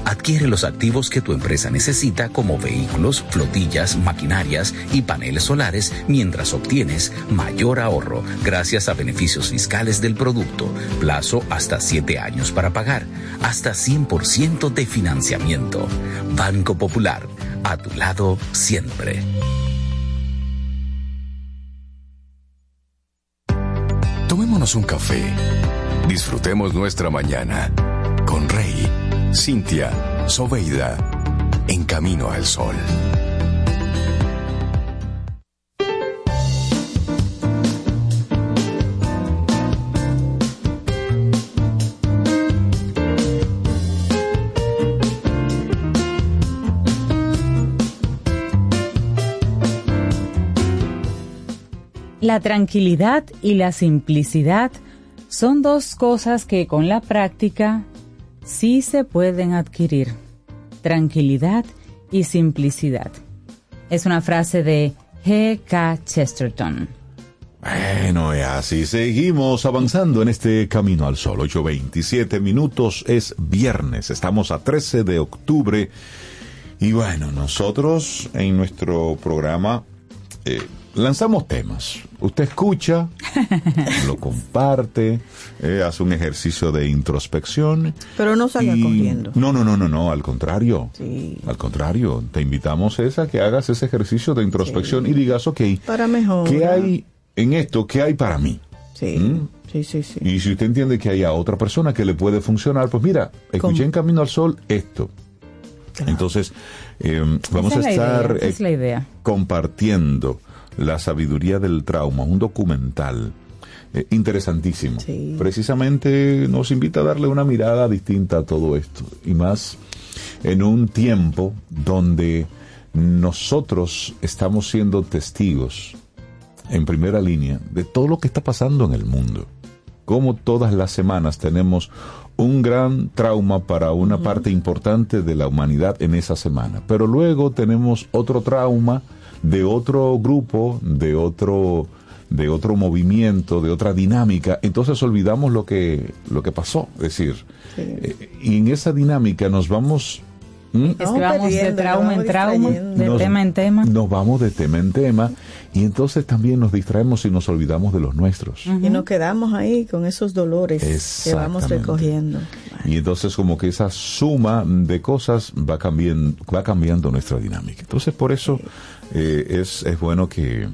Adquiere los activos que tu empresa necesita como vehículos, flotillas, maquinarias y paneles solares mientras obtienes mayor ahorro gracias a beneficios fiscales del producto, plazo hasta 7 años para pagar, hasta 100% de financiamiento. Banco Popular, a tu lado siempre. Tomémonos un café. Disfrutemos nuestra mañana con Rey, Cintia, Soveida, en camino al sol. La tranquilidad y la simplicidad son dos cosas que con la práctica sí se pueden adquirir. Tranquilidad y simplicidad. Es una frase de G.K. Chesterton. Bueno, y así seguimos avanzando en este camino al sol. 8.27 minutos es viernes, estamos a 13 de octubre. Y bueno, nosotros en nuestro programa eh, lanzamos temas. Usted escucha, lo (laughs) comparte, eh, hace un ejercicio de introspección. Pero no salga y- corriendo. No, no, no, no, no, al contrario. Sí. Al contrario, te invitamos es a que hagas ese ejercicio de introspección y digas, ok, Para mejor. ¿qué hay en esto? ¿Qué hay para mí? Sí, ¿Mm? sí, sí, sí. Y si usted entiende que hay a otra persona que le puede funcionar, pues mira, escuché en Camino al Sol esto. Entonces, eh, vamos Esa a estar idea, esa eh, es la idea. compartiendo la sabiduría del trauma, un documental eh, interesantísimo. Precisamente nos invita a darle una mirada distinta a todo esto. Y más en un tiempo donde nosotros estamos siendo testigos en primera línea de todo lo que está pasando en el mundo. Como todas las semanas tenemos un gran trauma para una parte importante de la humanidad en esa semana. Pero luego tenemos otro trauma de otro grupo, de otro de otro movimiento, de otra dinámica, entonces olvidamos lo que lo que pasó, es decir, eh, y en esa dinámica nos vamos. Es que vamos de trauma en trauma, de Nos- tema en tema. Nos vamos de tema en tema y entonces también nos distraemos y nos olvidamos de los nuestros. Y nos quedamos ahí con esos dolores que vamos recogiendo. Y entonces como que esa suma de cosas va cambiando, va cambiando nuestra dinámica. Entonces por eso eh, es, es bueno que,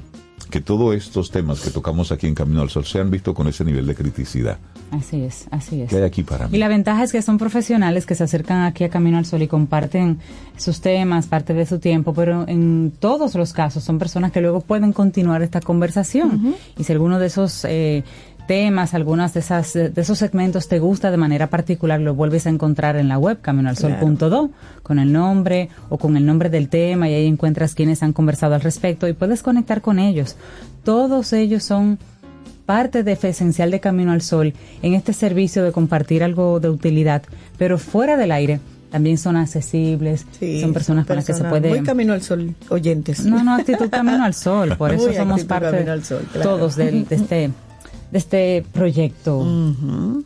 que todos estos temas que tocamos aquí en Camino al Sol sean vistos con ese nivel de criticidad Así es, así es. que hay aquí para Y mí. la ventaja es que son profesionales que se acercan aquí a Camino al Sol y comparten sus temas, parte de su tiempo, pero en todos los casos son personas que luego pueden continuar esta conversación. Y si alguno de esos eh, temas, algunas de esas de esos segmentos te gusta de manera particular, lo vuelves a encontrar en la web caminoalsol.do con el nombre o con el nombre del tema y ahí encuentras quienes han conversado al respecto y puedes conectar con ellos. Todos ellos son parte de esencial de Camino al Sol en este servicio de compartir algo de utilidad, pero fuera del aire también son accesibles, son personas con las que se puede... Muy camino al sol, oyentes. No, no, actitud camino al sol, por (laughs) eso Muy somos parte camino al sol, claro. todos de, este de este proyecto.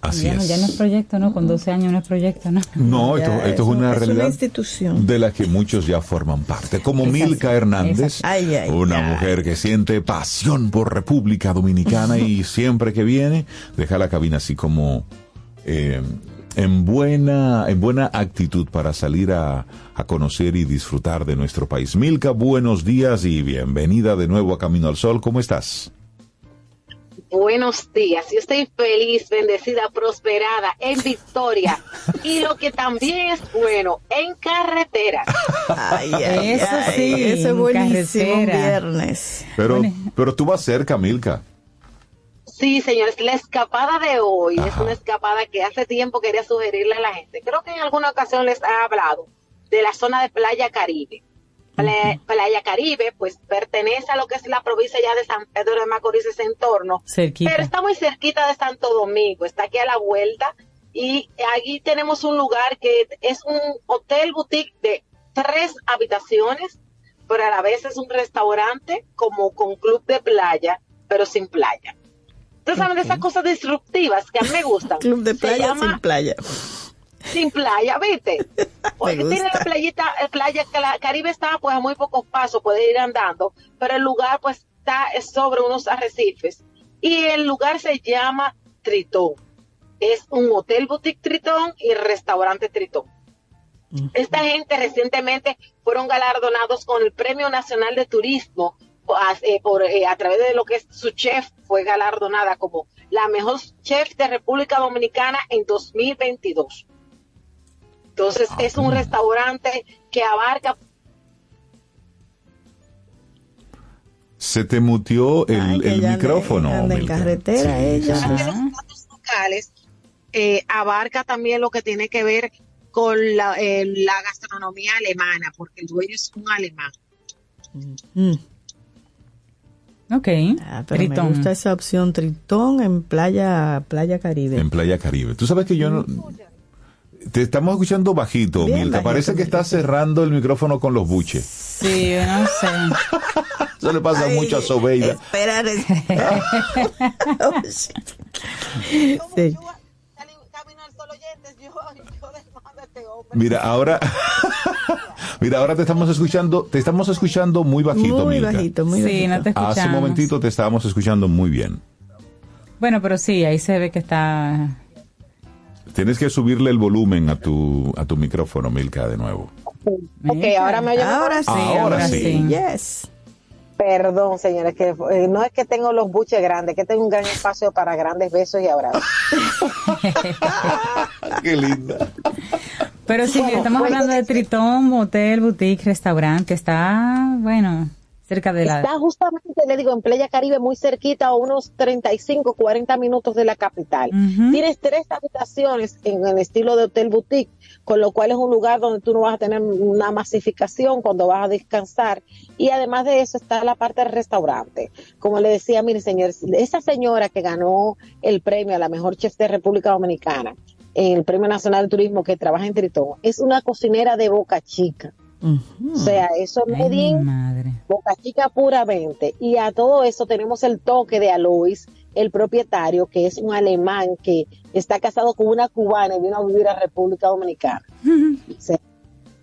Así ya, no- es. ya no es proyecto, ¿no? Con 12 años no es proyecto, ¿no? No, esto, esto es una realidad institución. de la que muchos ya forman parte, como Milka Hernández, Ay, ay, una ay. mujer que siente pasión por República Dominicana y (laughs) siempre que viene deja la cabina así como eh, en buena en buena actitud para salir a, a conocer y disfrutar de nuestro país. Milka, buenos días y bienvenida de nuevo a Camino al Sol. ¿Cómo estás? Buenos días, yo estoy feliz, bendecida, prosperada, en victoria. Y lo que también es bueno, en carretera. Ay, ay, Eso ay, sí, Eso es en buenísimo, un carretera. viernes. Pero pero tú vas cerca, Milka. Sí, señores, la escapada de hoy es una escapada que hace tiempo quería sugerirle a la gente. Creo que en alguna ocasión les ha hablado de la zona de Playa Caribe. Pla- Playa Caribe, pues pertenece a lo que es la provincia ya de San Pedro de Macorís, ese entorno. Cerquita. Pero está muy cerquita de Santo Domingo, está aquí a la vuelta. Y allí tenemos un lugar que es un hotel boutique de tres habitaciones, pero a la vez es un restaurante como con club de playa, pero sin playa. Saben de esas cosas disruptivas que a mí me gustan. (laughs) Club de playa llama sin playa. Sin playa, ¿viste? (laughs) Porque tiene la playita, el playa que la Caribe está pues a muy pocos pasos, puede ir andando, pero el lugar pues está es sobre unos arrecifes y el lugar se llama Tritón. Es un hotel boutique Tritón y restaurante Tritón. Esta gente recientemente fueron galardonados con el Premio Nacional de Turismo eh, por, eh, a través de lo que es su chef, fue galardonada como la mejor chef de República Dominicana en 2022. Entonces es un restaurante que abarca Se te mutió el, Ay, que el ella anda- micrófono. anda en carretera ella. locales, eh, abarca también lo que tiene que ver con la, eh, la gastronomía alemana, porque el dueño es un alemán. Mm. Ok. Ah, pero me Tritón. gusta esa opción Tritón en Playa Playa Caribe. En Playa Caribe. Tú sabes que yo no... Te estamos escuchando bajito, Bien Milka. bajito, Parece que estás cerrando el micrófono con los buches. Sí, yo no sé. (laughs) Eso le pasa mucho a Sobeida. Espera, Oh, (laughs) shit. Sí. Mira, ahora... (laughs) Mira, ahora te estamos escuchando, te estamos escuchando muy bajito, Muy Milka. bajito, muy Sí, bajito. no te escuchamos. Hace un momentito te estábamos escuchando muy bien. Bueno, pero sí, ahí se ve que está... Tienes que subirle el volumen a tu, a tu micrófono, Milka, de nuevo. Ok, ahora me oye mejor? Ahora sí, Ahora ahora sí. sí. Yes. Perdón, señores, que eh, no es que tengo los buches grandes, que tengo un gran espacio para grandes besos y abrazos. (laughs) Qué linda. Pero sí, estamos pues, hablando de Tritón, hotel, boutique, restaurante. Está, bueno, cerca de la... Está justamente, le digo, en Playa Caribe, muy cerquita, a unos 35, 40 minutos de la capital. Tienes tres habitaciones en el estilo de hotel boutique, con lo cual es un lugar donde tú no vas a tener una masificación cuando vas a descansar. Y además de eso está la parte del restaurante. Como le decía, mire, señores, esa señora que ganó el premio a la mejor chef de República Dominicana, en el Premio Nacional de Turismo que trabaja en Tritón, es una cocinera de boca chica. O sea, eso es madre. Boca Chica puramente. Y a todo eso tenemos el toque de Alois, el propietario, que es un alemán que está casado con una cubana y vino a vivir a República Dominicana. (laughs) O sea,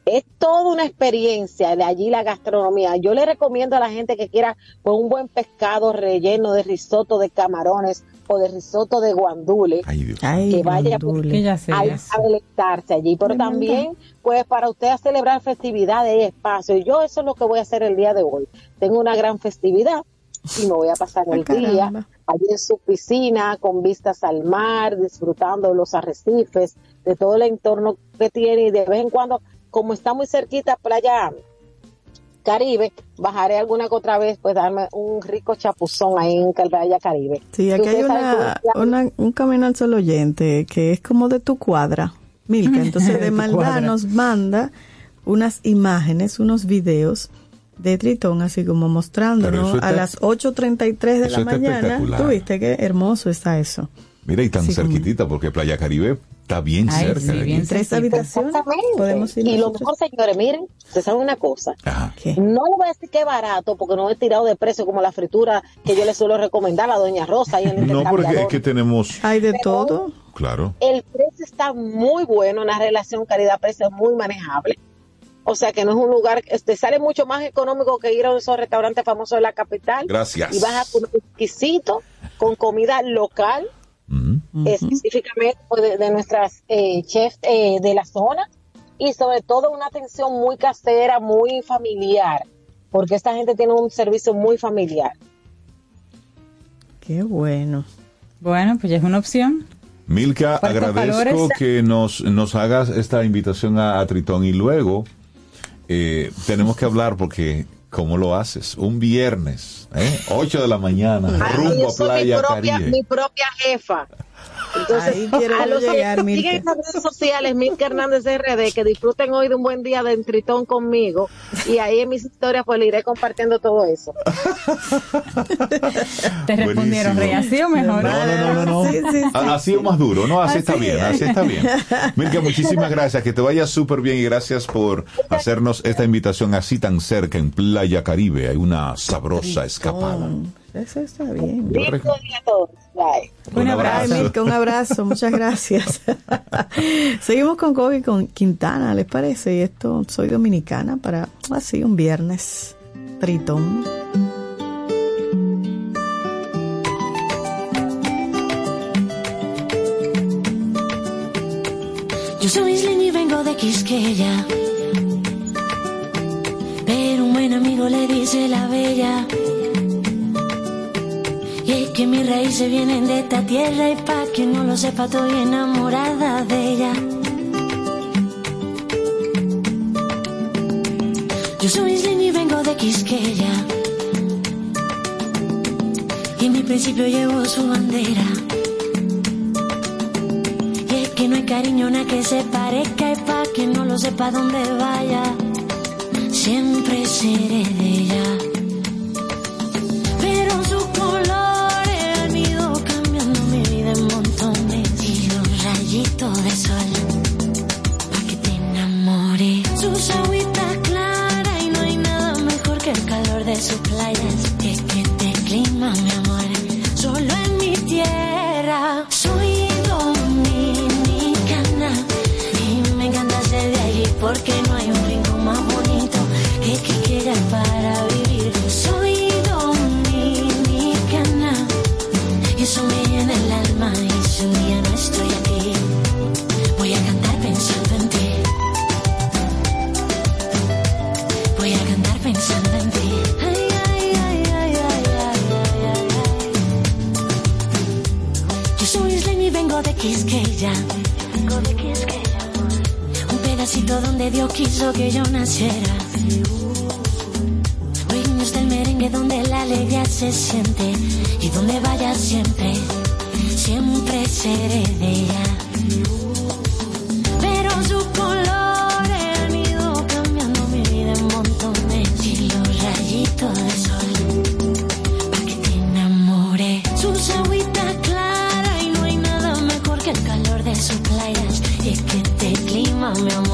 es toda una experiencia de allí la gastronomía. Yo le recomiendo a la gente que quiera pues, un buen pescado relleno de risotto de camarones o de risotto de guandule, Ay, que vaya guandule. A, a deleitarse allí, pero Me encanta. también pues para usted a celebrar festividades y espacio. Yo eso es lo que voy a hacer el día de hoy. Tengo una gran festividad y me voy a pasar el día allí en su piscina con vistas al mar, disfrutando de los arrecifes, de todo el entorno que tiene y de vez en cuando, como está muy cerquita Playa Caribe, bajaré alguna que otra vez, pues darme un rico chapuzón ahí en Calvaya Caribe. Sí, aquí hay una, un camino al solo oyente que es como de tu cuadra, Milka. (laughs) Entonces, De maldad cuadra. nos manda unas imágenes, unos videos de Tritón, así como mostrándonos está- a las 8.33 de la mañana. espectacular. Tú viste qué hermoso está eso. Mira, y tan Sí, cerquitita, porque Playa Caribe está bien Ay, cerca. sí, de bien Tres habitaciones. Exactamente. Podemos ir y lo mejor, señores, miren, se saben una cosa. No le voy a decir que es barato, porque no he tirado de precio como la fritura que yo le suelo recomendar a Doña Rosa y en el No, porque es que tenemos... Hay de Pero- todo. Claro. El precio está muy bueno, una relación calidad-precio muy manejable. O sea que no es un lugar, este sale mucho más económico que ir a esos restaurantes famosos de la capital. Gracias. Y vas a comer exquisito, con comida local, específicamente pues, de, de nuestras eh, chefs eh, de la zona. Y sobre todo una atención muy casera, muy familiar. Porque esta gente tiene un servicio muy familiar. Qué bueno. Bueno, pues ya es una opción. Milka, agradezco que nos, nos hagas esta invitación a, a Tritón y luego eh, tenemos que hablar porque ¿cómo lo haces? Un viernes, ¿eh? 8 de la mañana, rumbo a Playa mi propia, Caribe. mi propia jefa. Entonces, Ahí quiero a los que llegar, Milka. siguen en las redes sociales, Milka Hernández RD, que disfruten hoy de un buen día de Tritón conmigo. Y ahí en mis historias, pues le iré compartiendo todo eso. Te respondieron. Rey, así o mejor. No, no, no, no, no. Sí, sí, sí. A- Así o más duro, ¿no? Así, está Así bien, es. así está bien. (laughs) Milka, muchísimas gracias, que te vaya súper bien y gracias por hacernos esta invitación así tan cerca en Playa Caribe. Hay una sabrosa escapada. Eso está bien. Rec- día a todos. Bye. Un abrazo. Milka, un abrazo, muchas gracias. (laughs) Seguimos con Kobe y con Quintana, ¿les parece? Y esto, soy dominicana para así un viernes. Tritón. Yo soy isleña y vengo de Quisqueya. Pero un buen amigo le dice la bella. Y es que mis raíces vienen de esta tierra y pa' que no lo sepa estoy enamorada de ella. Yo soy isleña y vengo de Quisqueya. Y en mi principio llevo su bandera. Y es que no hay cariño nada que se parezca y pa' que no lo sepa dónde vaya. Siempre seré de ella. Enamore. Sus agüitas claras y no hay nada mejor que el calor de sus playas. Es que este clima, mi amor, solo en mi tierra. Soy dominicana y me encanta ser de allí porque no hay un rincón más bonito que Quiqueya para vivir. Soy dominicana y eso me llena el alma vengo de Quisqueya. Vengo de Quisqueya. Un pedacito donde Dios quiso que yo naciera. Dueños del merengue donde la alegría se siente. Y donde vaya siempre, siempre seré de ella. meu amor.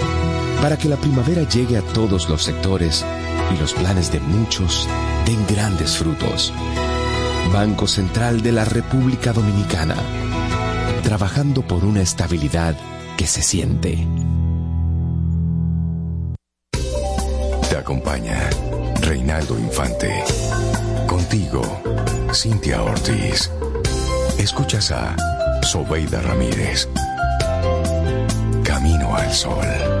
Para que la primavera llegue a todos los sectores y los planes de muchos den grandes frutos. Banco Central de la República Dominicana. Trabajando por una estabilidad que se siente. Te acompaña Reinaldo Infante. Contigo, Cintia Ortiz. Escuchas a Sobeida Ramírez. Camino al Sol.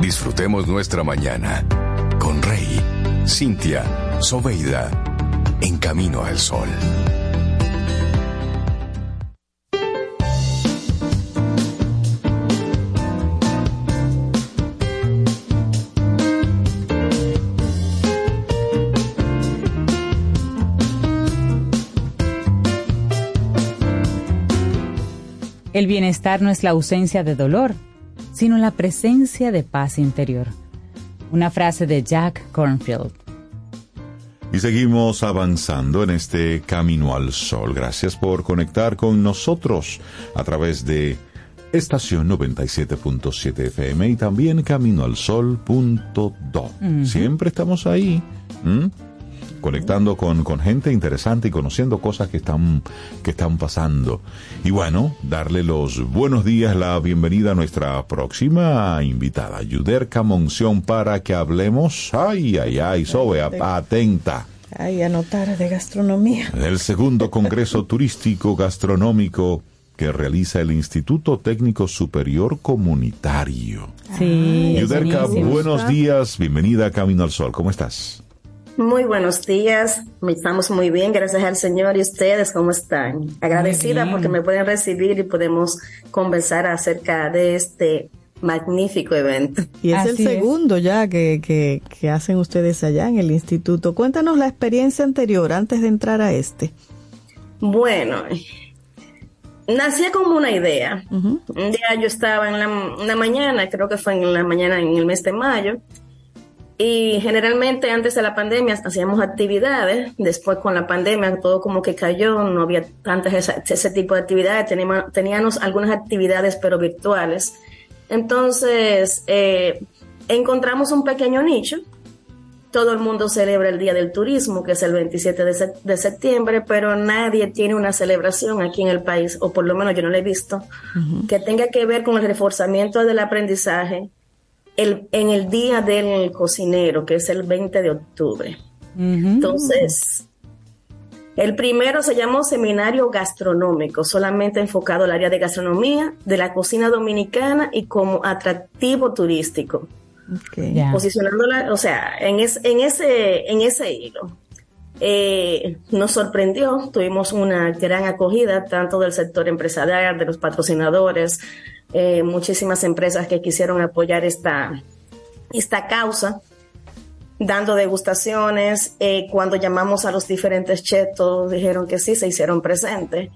Disfrutemos nuestra mañana con Rey, Cintia, Soveida, en camino al sol. El bienestar no es la ausencia de dolor, sino la presencia de paz interior. Una frase de Jack Cornfield. Y seguimos avanzando en este camino al sol. Gracias por conectar con nosotros a través de estación 97.7 FM y también caminoalsol.do. Siempre estamos ahí. Conectando con, con gente interesante y conociendo cosas que están, que están pasando. Y bueno, darle los buenos días, la bienvenida a nuestra próxima invitada, Yuderka Monción, para que hablemos, ay, ay, ay, Sobe, atenta, Ay, anotar de gastronomía. del segundo Congreso (laughs) Turístico Gastronómico que realiza el Instituto Técnico Superior Comunitario. Sí, Yuderka, buenos días, bienvenida a Camino al Sol, ¿cómo estás? Muy buenos días, estamos muy bien, gracias al Señor y ustedes, ¿cómo están? Agradecida porque me pueden recibir y podemos conversar acerca de este magnífico evento. Y es el segundo ya que, que, que hacen ustedes allá en el instituto. Cuéntanos la experiencia anterior antes de entrar a este. Bueno, nació como una idea. Un día yo estaba en la, en la mañana, creo que fue en la mañana en el mes de mayo, y generalmente antes de la pandemia hacíamos actividades, después con la pandemia todo como que cayó, no había tantas esa- ese tipo de actividades, teníamos, teníamos algunas actividades pero virtuales. Entonces eh, encontramos un pequeño nicho, todo el mundo celebra el Día del Turismo, que es el 27 de, sep- de septiembre, pero nadie tiene una celebración aquí en el país, o por lo menos yo no la he visto, que tenga que ver con el reforzamiento del aprendizaje el, en el Día del Cocinero, que es el 20 de octubre. Entonces, el primero se llamó Seminario Gastronómico, solamente enfocado al área de gastronomía, de la cocina dominicana y como atractivo turístico Ya. posicionándola, o sea, en, es- en, ese, en ese hilo. eh, nos sorprendió, tuvimos una gran acogida tanto del sector empresarial, de los patrocinadores, eh, muchísimas empresas que quisieron apoyar esta, esta causa, dando degustaciones. Eh, cuando llamamos a los diferentes chefs, todos dijeron que sí, se hicieron presentes.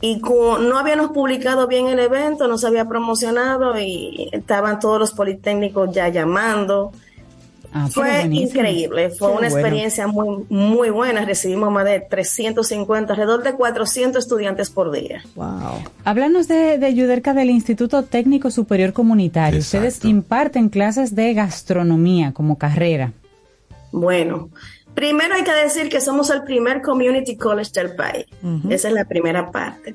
Y no habíamos publicado bien el evento, no se había promocionado y estaban todos los politécnicos ya llamando. Ah, Fue buenísimo. increíble, fue Qué una bueno. experiencia muy, muy buena. Recibimos más de 350, alrededor de 400 estudiantes por día. Wow. Háblanos de, de Yuderca del Instituto Técnico Superior Comunitario. Ustedes imparten clases de gastronomía como carrera. Bueno, primero hay que decir que somos el primer community college del país. Esa es la primera parte.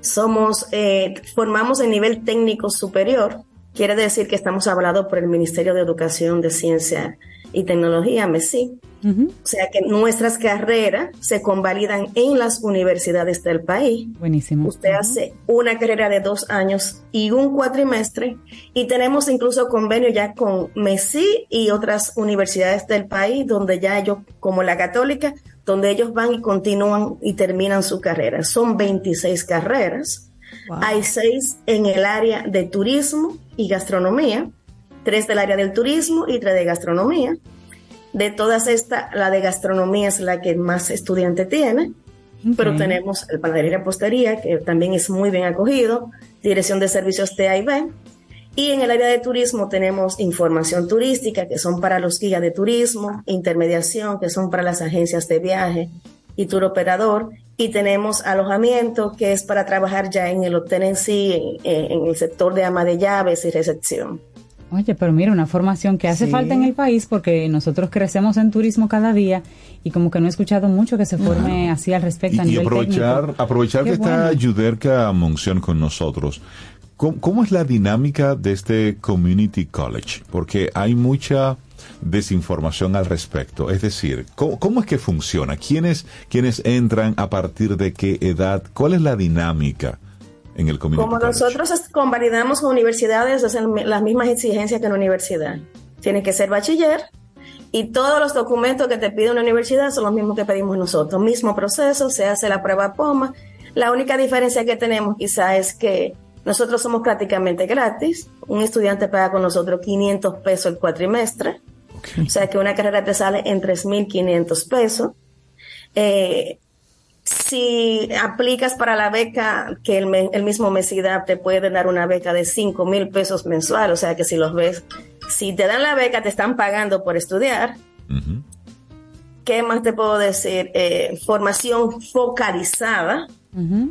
Somos, eh, formamos en nivel técnico superior. Quiere decir que estamos avalados por el Ministerio de Educación de Ciencia y Tecnología, MESI. O sea que nuestras carreras se convalidan en las universidades del país. Buenísimo. Usted hace una carrera de dos años y un cuatrimestre y tenemos incluso convenio ya con MESI y otras universidades del país donde ya ellos, como la católica, donde ellos van y continúan y terminan su carrera. Son 26 carreras. Hay seis en el área de turismo y gastronomía, tres del área del turismo y tres de gastronomía. De todas estas, la de gastronomía es la que más estudiante tiene, pero tenemos el panadería y repostería, que también es muy bien acogido, dirección de servicios T y B. Y en el área de turismo tenemos información turística, que son para los guías de turismo, intermediación, que son para las agencias de viaje y tour operador. Y tenemos alojamiento, que es para trabajar ya en el hotel en sí, en, en el sector de ama de llaves y recepción. Oye, pero mira, una formación que hace Sí. falta en el país porque nosotros crecemos en turismo cada día y como que no he escuchado mucho que se forme así al respecto a Y, y nivel aprovechar, técnico. aprovechar Qué que está bueno. Yuderka Monción con nosotros. ¿Cómo, cómo es la dinámica de este Community College? Porque hay mucha desinformación al respecto. Es decir, ¿cómo, cómo es que funciona? ¿Quiénes, ¿Quiénes entran a partir de qué edad? ¿Cuál es la dinámica en el Como College? nosotros convalidamos con universidades, hacen las mismas exigencias que en la universidad. Tiene que ser bachiller y todos los documentos que te pide una universidad son los mismos que pedimos nosotros. Mismo proceso, se hace la prueba POMA. La única diferencia que tenemos quizá es que nosotros somos prácticamente gratis. Un estudiante paga con nosotros 500 pesos el cuatrimestre. O sea que una carrera te sale en 3.500 pesos. Eh, si aplicas para la beca que el, me- el mismo MESIDAP te puede dar una beca de 5 mil pesos mensual, o sea que si los ves, si te dan la beca te están pagando por estudiar. ¿Qué más te puedo decir? Eh, formación focalizada.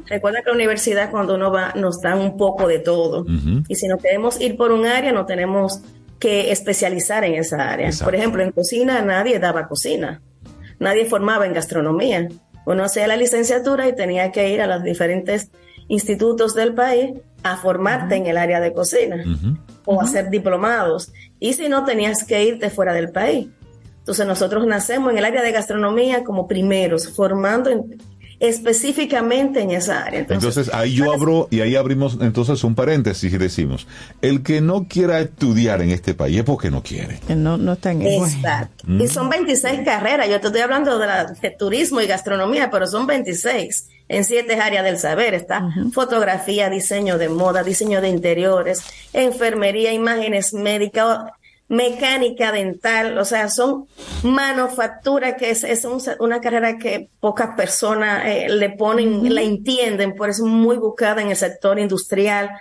Recuerda que la universidad cuando uno va nos dan un poco de todo. Y si nos queremos ir por un área, no tenemos que especializar en esa área. Exacto. Por ejemplo, en cocina nadie daba cocina. Nadie formaba en gastronomía. Uno hacía la licenciatura y tenía que ir a los diferentes institutos del país a formarte en el área de cocina o hacer diplomados. Y si no, tenías que irte fuera del país. Entonces nosotros nacemos en el área de gastronomía como primeros, formando en- específicamente en esa área. Entonces ahí yo abro y ahí abrimos entonces un paréntesis y decimos, el que no quiera estudiar en este país es porque no quiere. Que no, no está en eso. Exacto. Mm. Y son 26 carreras. Yo te estoy hablando de, la, de turismo y gastronomía, pero son 26 en siete áreas del saber. Está fotografía, diseño de moda, diseño de interiores, enfermería, imágenes médicas, mecánica dental. O sea, son manufactura que es, es un- una carrera que pocas personas eh, le ponen, la entienden, por eso es muy buscada en el sector industrial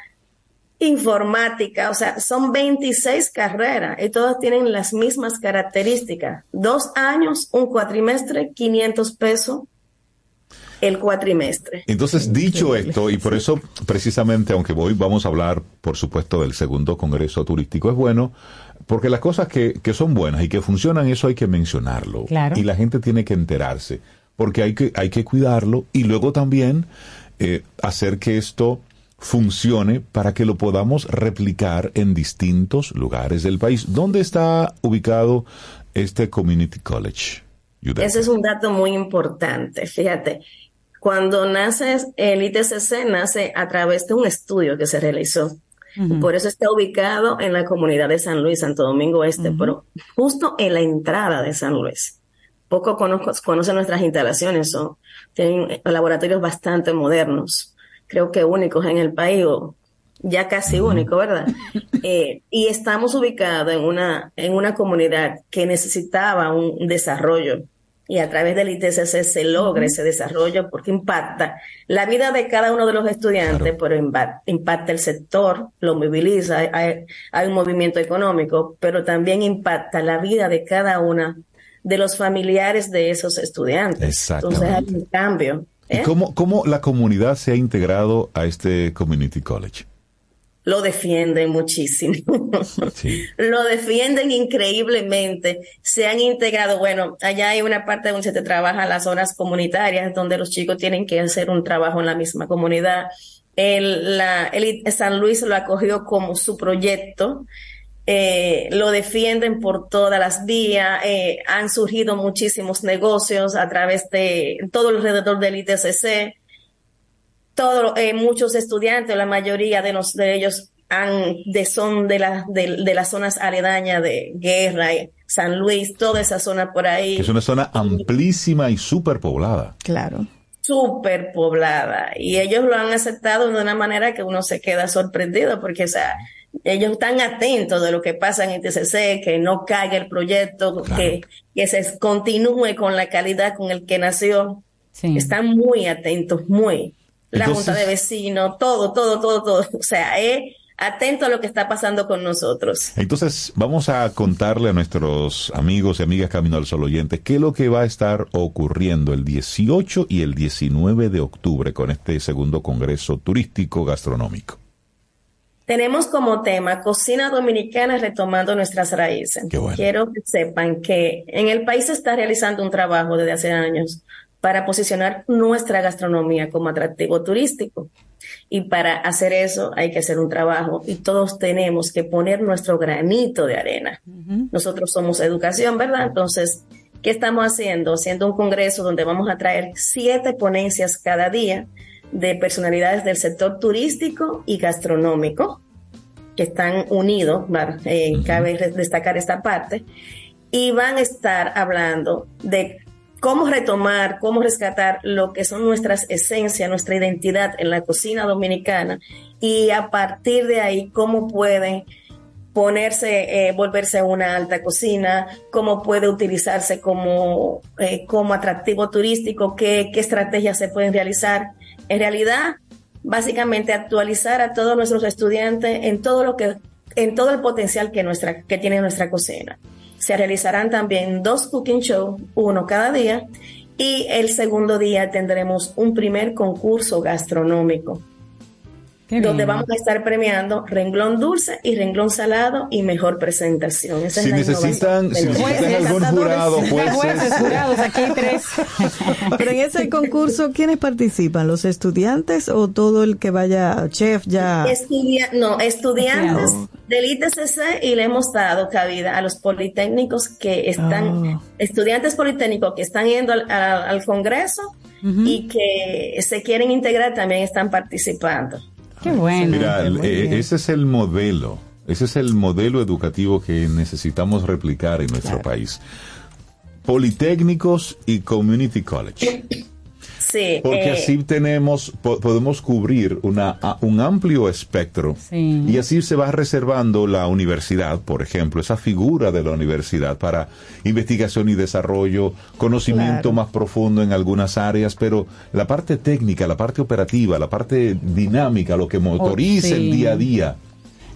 informática, o sea, son 26 carreras y todas tienen las mismas características. Dos años, un cuatrimestre, 500 pesos el cuatrimestre. Entonces, dicho esto, y por eso precisamente, aunque hoy vamos a hablar, por supuesto, del segundo Congreso Turístico, es bueno, porque las cosas que, que son buenas y que funcionan, eso hay que mencionarlo. Claro. Y la gente tiene que enterarse, porque hay que, hay que cuidarlo y luego también eh, hacer que esto funcione para que lo podamos replicar en distintos lugares del país. ¿Dónde está ubicado este Community College? Ese es un dato muy importante. Fíjate, cuando nace el ITCC, nace a través de un estudio que se realizó. Por eso está ubicado en la comunidad de San Luis, Santo Domingo Este, pero justo en la entrada de San Luis. poco conozco, conocen nuestras instalaciones, son, tienen laboratorios bastante modernos, creo que únicos en el país, o ya casi único, ¿verdad? (laughs) Eh, y estamos ubicados en una, en una comunidad que necesitaba un desarrollo y a través del ITCC se logra ese desarrollo porque impacta la vida de cada uno de los estudiantes, pero impa- impacta el sector, lo moviliza, hay, hay un movimiento económico, pero también impacta la vida de cada una de los familiares de esos estudiantes. Entonces hay un cambio. ¿Y ¿eh? cómo, cómo la comunidad se ha integrado a este Community College? Lo defienden muchísimo. Lo defienden increíblemente. Se han integrado, bueno, allá hay una parte donde se te trabaja las horas comunitarias, donde los chicos tienen que hacer un trabajo en la misma comunidad. El, la, el San Luis lo acogió como su proyecto. Eh, lo defienden por todas las vías. Eh, han surgido muchísimos negocios a través de todo alrededor del ITCC todos eh, muchos estudiantes, la mayoría de, los, de ellos han, de, son de, la, de, de las zonas aledañas de Guerra, eh, San Luis, toda esa zona por ahí. Es una zona amplísima y súper poblada. Claro. Súper poblada. Y ellos lo han aceptado de una manera que uno se queda sorprendido porque, o sea, ellos están atentos de lo que pasa en el TCC, que no caiga el proyecto, que, que se continúe con la calidad con el que nació. Están muy atentos, muy. La Entonces- junta de vecinos, todo, todo, todo, todo. O sea, es atento a lo que está pasando con nosotros. Entonces, vamos a contarle a nuestros amigos y amigas Camino al Sol oyentes qué es lo que va a estar ocurriendo el 18 y el 19 de octubre con este segundo Congreso Turístico Gastronómico. Tenemos como tema cocina dominicana retomando nuestras raíces. Quiero que sepan que en el país se está realizando un trabajo desde hace años para posicionar nuestra gastronomía como atractivo turístico. Y para hacer eso hay que hacer un trabajo y todos tenemos que poner nuestro granito de arena. Nosotros somos educación, ¿verdad? Entonces, ¿qué estamos haciendo? Haciendo un congreso donde vamos a traer siete ponencias cada día de personalidades del sector turístico y gastronómico que están unidos. Eh, cabe destacar esta parte, y van a estar hablando de cómo retomar, cómo rescatar lo que son nuestras esencias, nuestra identidad en la cocina dominicana y a partir de ahí cómo pueden ponerse, eh, volverse una alta cocina, cómo puede utilizarse como, eh, como atractivo turístico, qué, qué estrategias se pueden realizar. En realidad, básicamente actualizar a todos nuestros estudiantes en todo lo que, en todo el potencial que nuestra, que tiene nuestra cocina. Se realizarán también dos cooking shows, uno cada día, y el segundo día tendremos un primer concurso gastronómico Qué donde bien. vamos a estar premiando renglón dulce y renglón salado y mejor presentación. Esa es Si la necesitan, innovación. si necesitan algún jurado, Jueces, jueces, jurados, aquí hay tres. (laughs) Pero en ese concurso, ¿quiénes participan? ¿Los estudiantes o todo el que vaya chef ya? Estudia- no, estudiantes del ITCC y le hemos dado cabida a los politécnicos que están, estudiantes politécnicos que están yendo al, al- al Congreso y que se quieren integrar también están participando. Qué bueno. Mira, eh, ese es el modelo, ese es el modelo educativo que necesitamos replicar en nuestro país. Politécnicos y Community College. Sí, Porque eh, así tenemos, po- podemos cubrir una, a- un amplio espectro Sí. y así se va reservando la universidad, por ejemplo, esa figura de la universidad para investigación y desarrollo, conocimiento Claro. más profundo en algunas áreas, pero la parte técnica, la parte operativa, la parte dinámica, lo que motoriza sí. el día a día.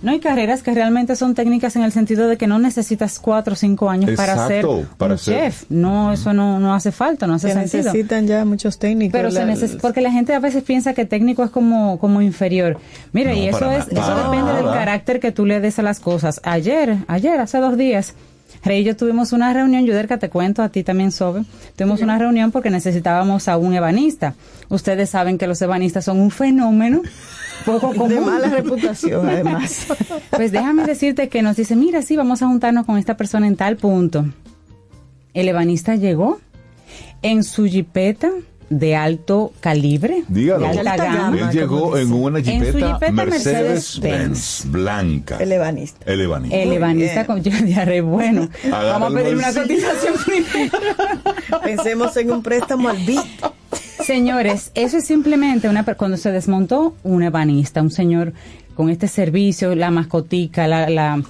No hay carreras que realmente son técnicas en el sentido de que no necesitas cuatro o cinco años para ser para un ser- chef. No, eso no, no hace falta, no hace Se sentido. necesitan ya muchos técnicos. Pero se neces- porque la gente a veces piensa que técnico es como, como inferior. Mira, No, y eso es, eso depende del carácter que tú le des a las cosas. Ayer, ayer, hace dos días, Rey y yo tuvimos una reunión, Yuderka, te cuento, a ti también, Sobe. Tuvimos una reunión porque necesitábamos a un ebanista. Ustedes saben que los ebanistas son un fenómeno poco común. de mala reputación, además. (laughs) Pues déjame decirte que nos dice, mira, sí, vamos a juntarnos con esta persona en tal punto. El ebanista llegó en su jipeta de alto calibre, Dígalo. de alta gama. Él llegó en una jipeta, jipeta Mercedes-Benz Mercedes-Benz. blanca. El ebanista. El ebanista. El ebanista con yo diarre, bueno. Agarra Vamos a pedir una cotización (laughs) primero. Pensemos en un préstamo al BIT. Señores, eso es simplemente una cuando se desmontó un ebanista, un señor con este servicio, la mascotica, la, la,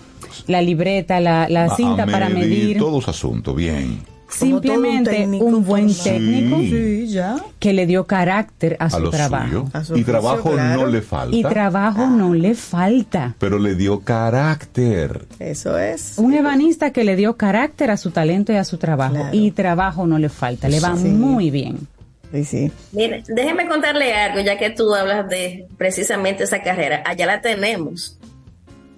la libreta, la, la cinta para medir. Todo su asunto, bien. Simplemente un, buen técnico Sí. ya. que le dio carácter a, A su trabajo. suyo. Y trabajo no le falta. Y trabajo no le falta. pero le dio carácter. Eso es. Un ebanista que le dio carácter a su talento y a su trabajo. Y trabajo no le falta. Le va Sí. muy bien. Sí, sí. Mire, déjeme contarle algo, ya que tú hablas de precisamente esa carrera. Allá la tenemos.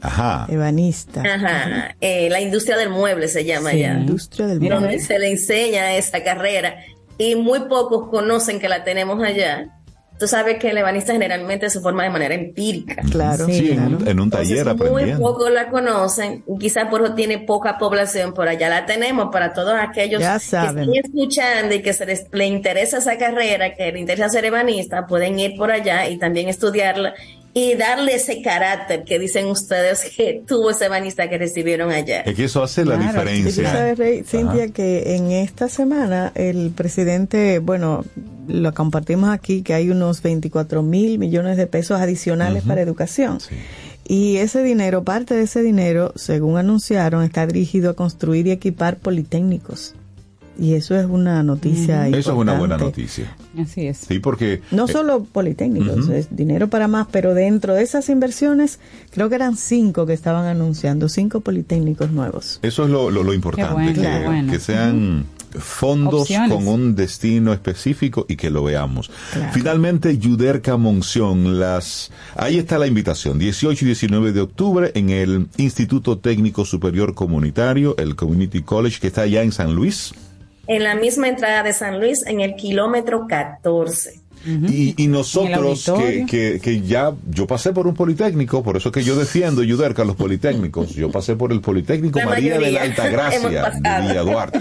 Ajá. Ebanista. Ajá. Eh, la industria del mueble se llama Sí, ya. industria del Donde mueble. se le enseña esa carrera y muy pocos conocen que la tenemos allá. Tú sabes que el ebanista generalmente se forma de manera empírica. Claro. Sí, en, un- en un taller Entonces, muy aprendiendo. pocos la conocen, quizás por eso tiene poca población, por allá la tenemos para todos aquellos que estén escuchando y que se les le interesa esa carrera, que les interesa ser ebanista, pueden ir por allá y también estudiarla y darle ese carácter que dicen ustedes que tuvo ese ebanista que recibieron allá. Es que eso hace la Y tú diferencia. sabes, Rey, Ajá. Cintia, que en esta semana el presidente, bueno, lo compartimos aquí, que hay unos 24 mil millones de pesos adicionales para educación. Y ese dinero, parte de ese dinero, según anunciaron, está dirigido a construir y equipar politécnicos. Y eso es una noticia Eso es una buena importante. noticia. Así es. Sí, porque No eh, solo politécnicos, es dinero para más, pero dentro de esas inversiones, creo que eran cinco que estaban anunciando, cinco politécnicos nuevos. eso es lo, lo- lo importante, bueno, que, qué bueno. que sean fondos Opciones. con un destino específico y que lo veamos. Finalmente, Yuderca Monción, las, ahí está la invitación, 18 y 19 de octubre en el Instituto Técnico Superior Comunitario, el Community College, que está allá en San Luis. En la misma entrada de San Luis, en el kilómetro 14. Y, y nosotros, que, que, que ya, yo pasé por un politécnico, por eso que yo defiendo Yuderca los politécnicos. Yo pasé por el Politécnico La María de la Altagracia, (laughs) Villa Duarte.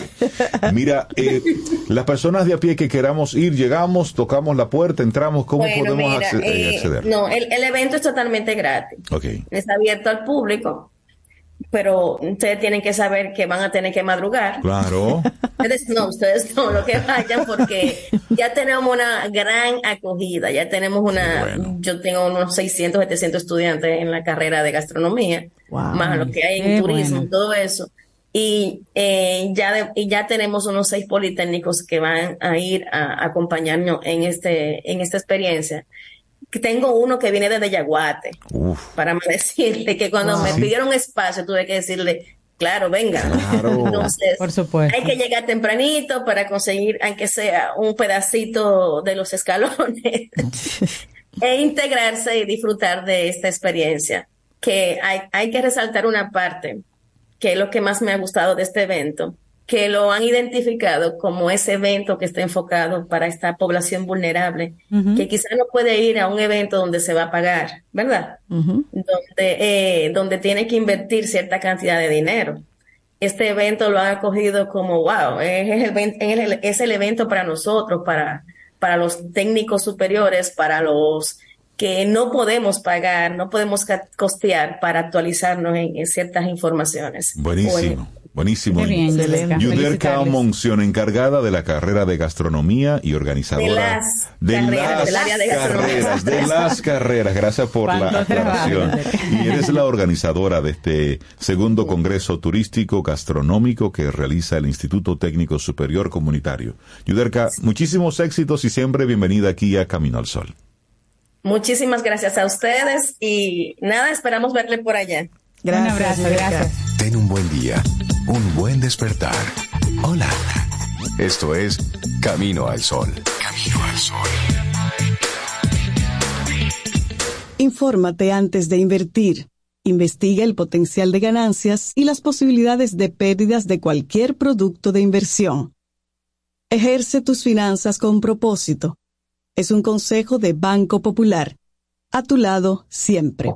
Mira, eh, las personas de a pie que queramos ir, llegamos, tocamos la puerta, entramos, ¿cómo Bueno, podemos mira, acce- eh, acceder? no, el, el evento es totalmente gratis. Ok. Es abierto al público, pero ustedes tienen que saber que van a tener que madrugar. Claro. (laughs) Ustedes no, ustedes no, lo que vayan porque ya tenemos una gran acogida, ya tenemos una, yo tengo unos 600, 700 estudiantes en la carrera de gastronomía, más lo que hay en Qué turismo, bueno. todo eso. Y, eh, ya de- y ya tenemos unos seis politécnicos que van a ir a, a acompañarnos en este en esta experiencia. Que Tengo uno que viene desde Yaguate, para (laughs) más decirle que cuando Wow. me pidieron espacio tuve que decirle, claro, venga. Entonces, Por supuesto. hay que llegar tempranito para conseguir, aunque sea un pedacito de los escalones, (laughs) e integrarse y disfrutar de esta experiencia. Que hay, hay que resaltar una parte, que es lo que más me ha gustado de este evento, que lo han identificado como ese evento que está enfocado para esta población vulnerable, que quizá no puede ir a un evento donde se va a pagar, ¿verdad? donde, eh, donde tiene que invertir cierta cantidad de dinero. Este evento lo han acogido como, wow, es el, es el, es el evento para nosotros, para, para los técnicos superiores, para los que no podemos pagar, no podemos costear para actualizarnos en, en ciertas informaciones. Buenísimo. Buenísimo. Felicitarles. Monción, encargada de la carrera de gastronomía y organizadora De las de carreras, las de gastronomía. carreras, de las carreras. Gracias por la ¿Cuánto aclaración. Y eres la organizadora de este segundo Congreso Turístico Gastronómico que realiza el Instituto Técnico Superior Comunitario. Yuderca, muchísimos éxitos y siempre bienvenida aquí a Camino al Sol. Muchísimas gracias a ustedes y nada, esperamos verle por allá. Un abrazo, gracias. Ten un buen día, un buen despertar. Hola. Esto es Camino al Sol. Camino al Sol. Infórmate antes de invertir. Investiga el potencial de ganancias y las posibilidades de pérdidas de cualquier producto de inversión. Ejerce tus finanzas con propósito. Es un consejo de Banco Popular. A tu lado siempre.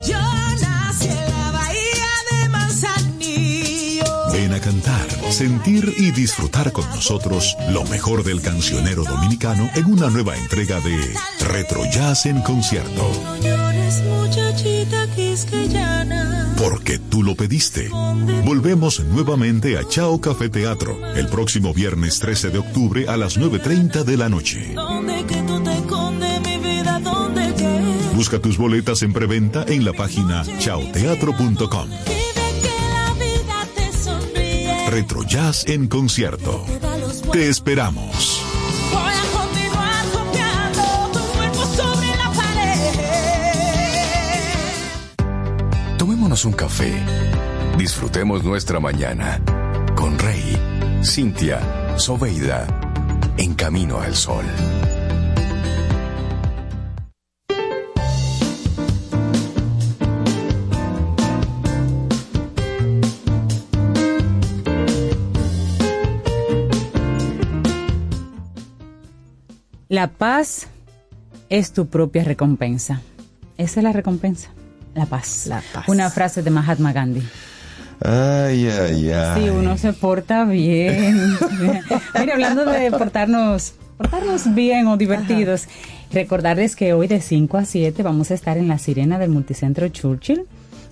Yo nací en la bahía de Manzanillo. Ven a cantar, sentir y disfrutar con nosotros lo mejor del cancionero dominicano en una nueva entrega de Retro Jazz en concierto. Porque tú lo pediste. Volvemos nuevamente a Chao Café Teatro el próximo viernes 13 de octubre a las 9.30 de la noche. Busca tus boletas en preventa en la página chaoteatro.com. La vida te sonríe. Retro Jazz en concierto. Te esperamos. Voy a continuar copiando tu cuerpo sobre la pared. Tomémonos un café. Disfrutemos nuestra mañana con Rey, Cintia, Soveida, en camino al sol. La paz es tu propia recompensa. Esa es la recompensa. La paz. La paz. Una frase de Mahatma Gandhi. Ay, ay, ay. Si uno se porta bien. (laughs) Mira, hablando de portarnos, portarnos bien o divertidos, recordarles que hoy de 5 a 7 vamos a estar en la sirena del Multicentro Churchill,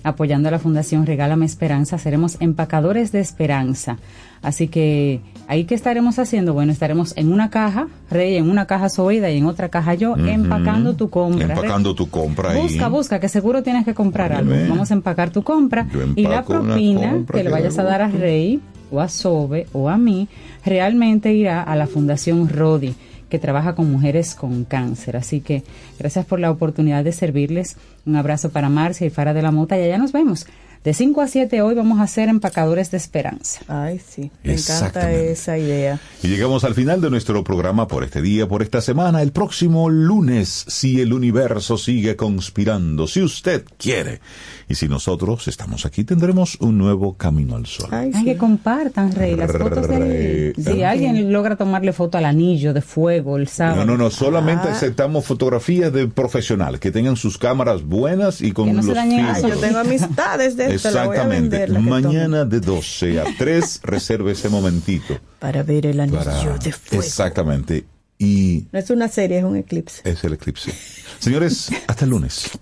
apoyando a la Fundación Regálame Esperanza. Seremos empacadores de esperanza. Así que, ¿ahí qué estaremos haciendo? Bueno, estaremos en una caja, Rey, en una caja Zoida y en otra caja yo, empacando tu compra. Rey. Empacando tu compra ahí. Busca, busca, que seguro tienes que comprar algo. Vamos a empacar tu compra y la propina compra que le vayas a dar a. Rey o a Sobe o a mí realmente irá a la Fundación Rodi que trabaja con mujeres con cáncer. Así que gracias por la oportunidad de servirles. Un abrazo para Marcia y Fara de la Mota y allá nos vemos. De 5 a 7 hoy vamos a ser empacadores de esperanza. Ay, sí, me encanta esa idea. Y llegamos al final de nuestro programa por este día, por esta semana. El próximo lunes, si el universo sigue conspirando, si usted quiere. Y si nosotros estamos aquí, tendremos un nuevo camino al sol. Ay, que compartan, Rey, las fotos de. Si alguien logra tomarle foto al anillo de fuego el sábado. No, no, no, solamente Ah. aceptamos fotografías de profesionales que tengan sus cámaras buenas y con Que no se los dañen Ay, filtros. yo tengo amistades de esto, la voy a Exactamente. vender. la Mañana de 12 a 3, (laughs) reserve ese momentito. Para ver el anillo Para... de fuego. Exactamente. Y No es una serie, es un eclipse. es el eclipse. Señores, hasta el lunes. (laughs)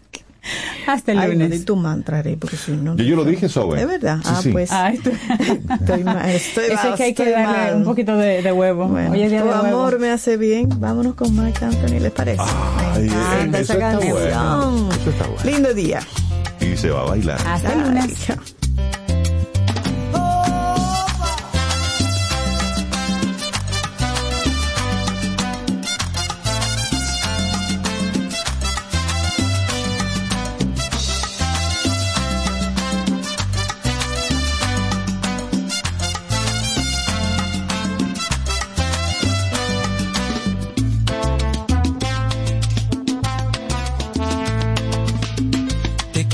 Hasta el Ay, no, lunes. di tu mantra, Rey, porque si no... Yo, yo lo dije, Sobe. ¿Es verdad? Sí, ah, sí. pues... Ay, tú- (laughs) Estoy mal, estoy Eso mal, es que hay que estoy darle mal. un poquito de, de huevo. Bueno, Hoy es día tu de huevo. amor me hace bien. Vámonos con Marc Anthony, ¿les parece? Ay, eso esa está canción. bueno. Eso está bueno. Lindo día. Y se va a bailar. Hasta el lunes.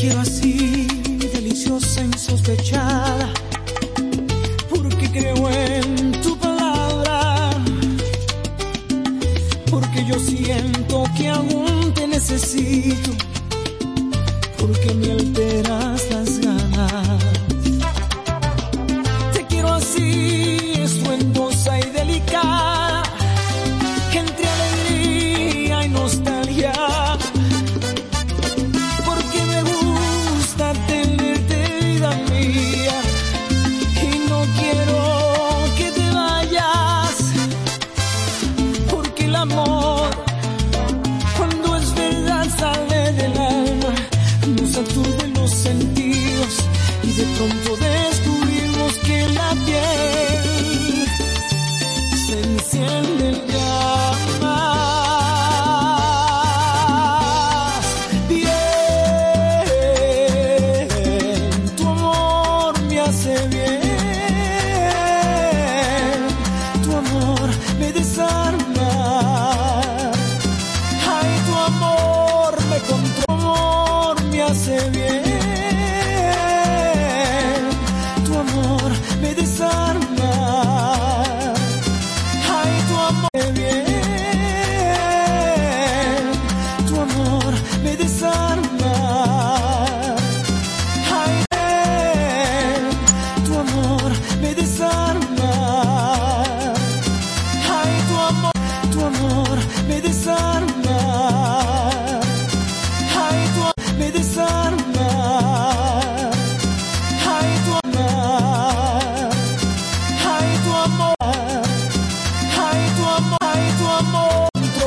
Quiero así, deliciosa, insospechada, porque creo en tu palabra, porque yo siento que aún te necesito, porque me alteras las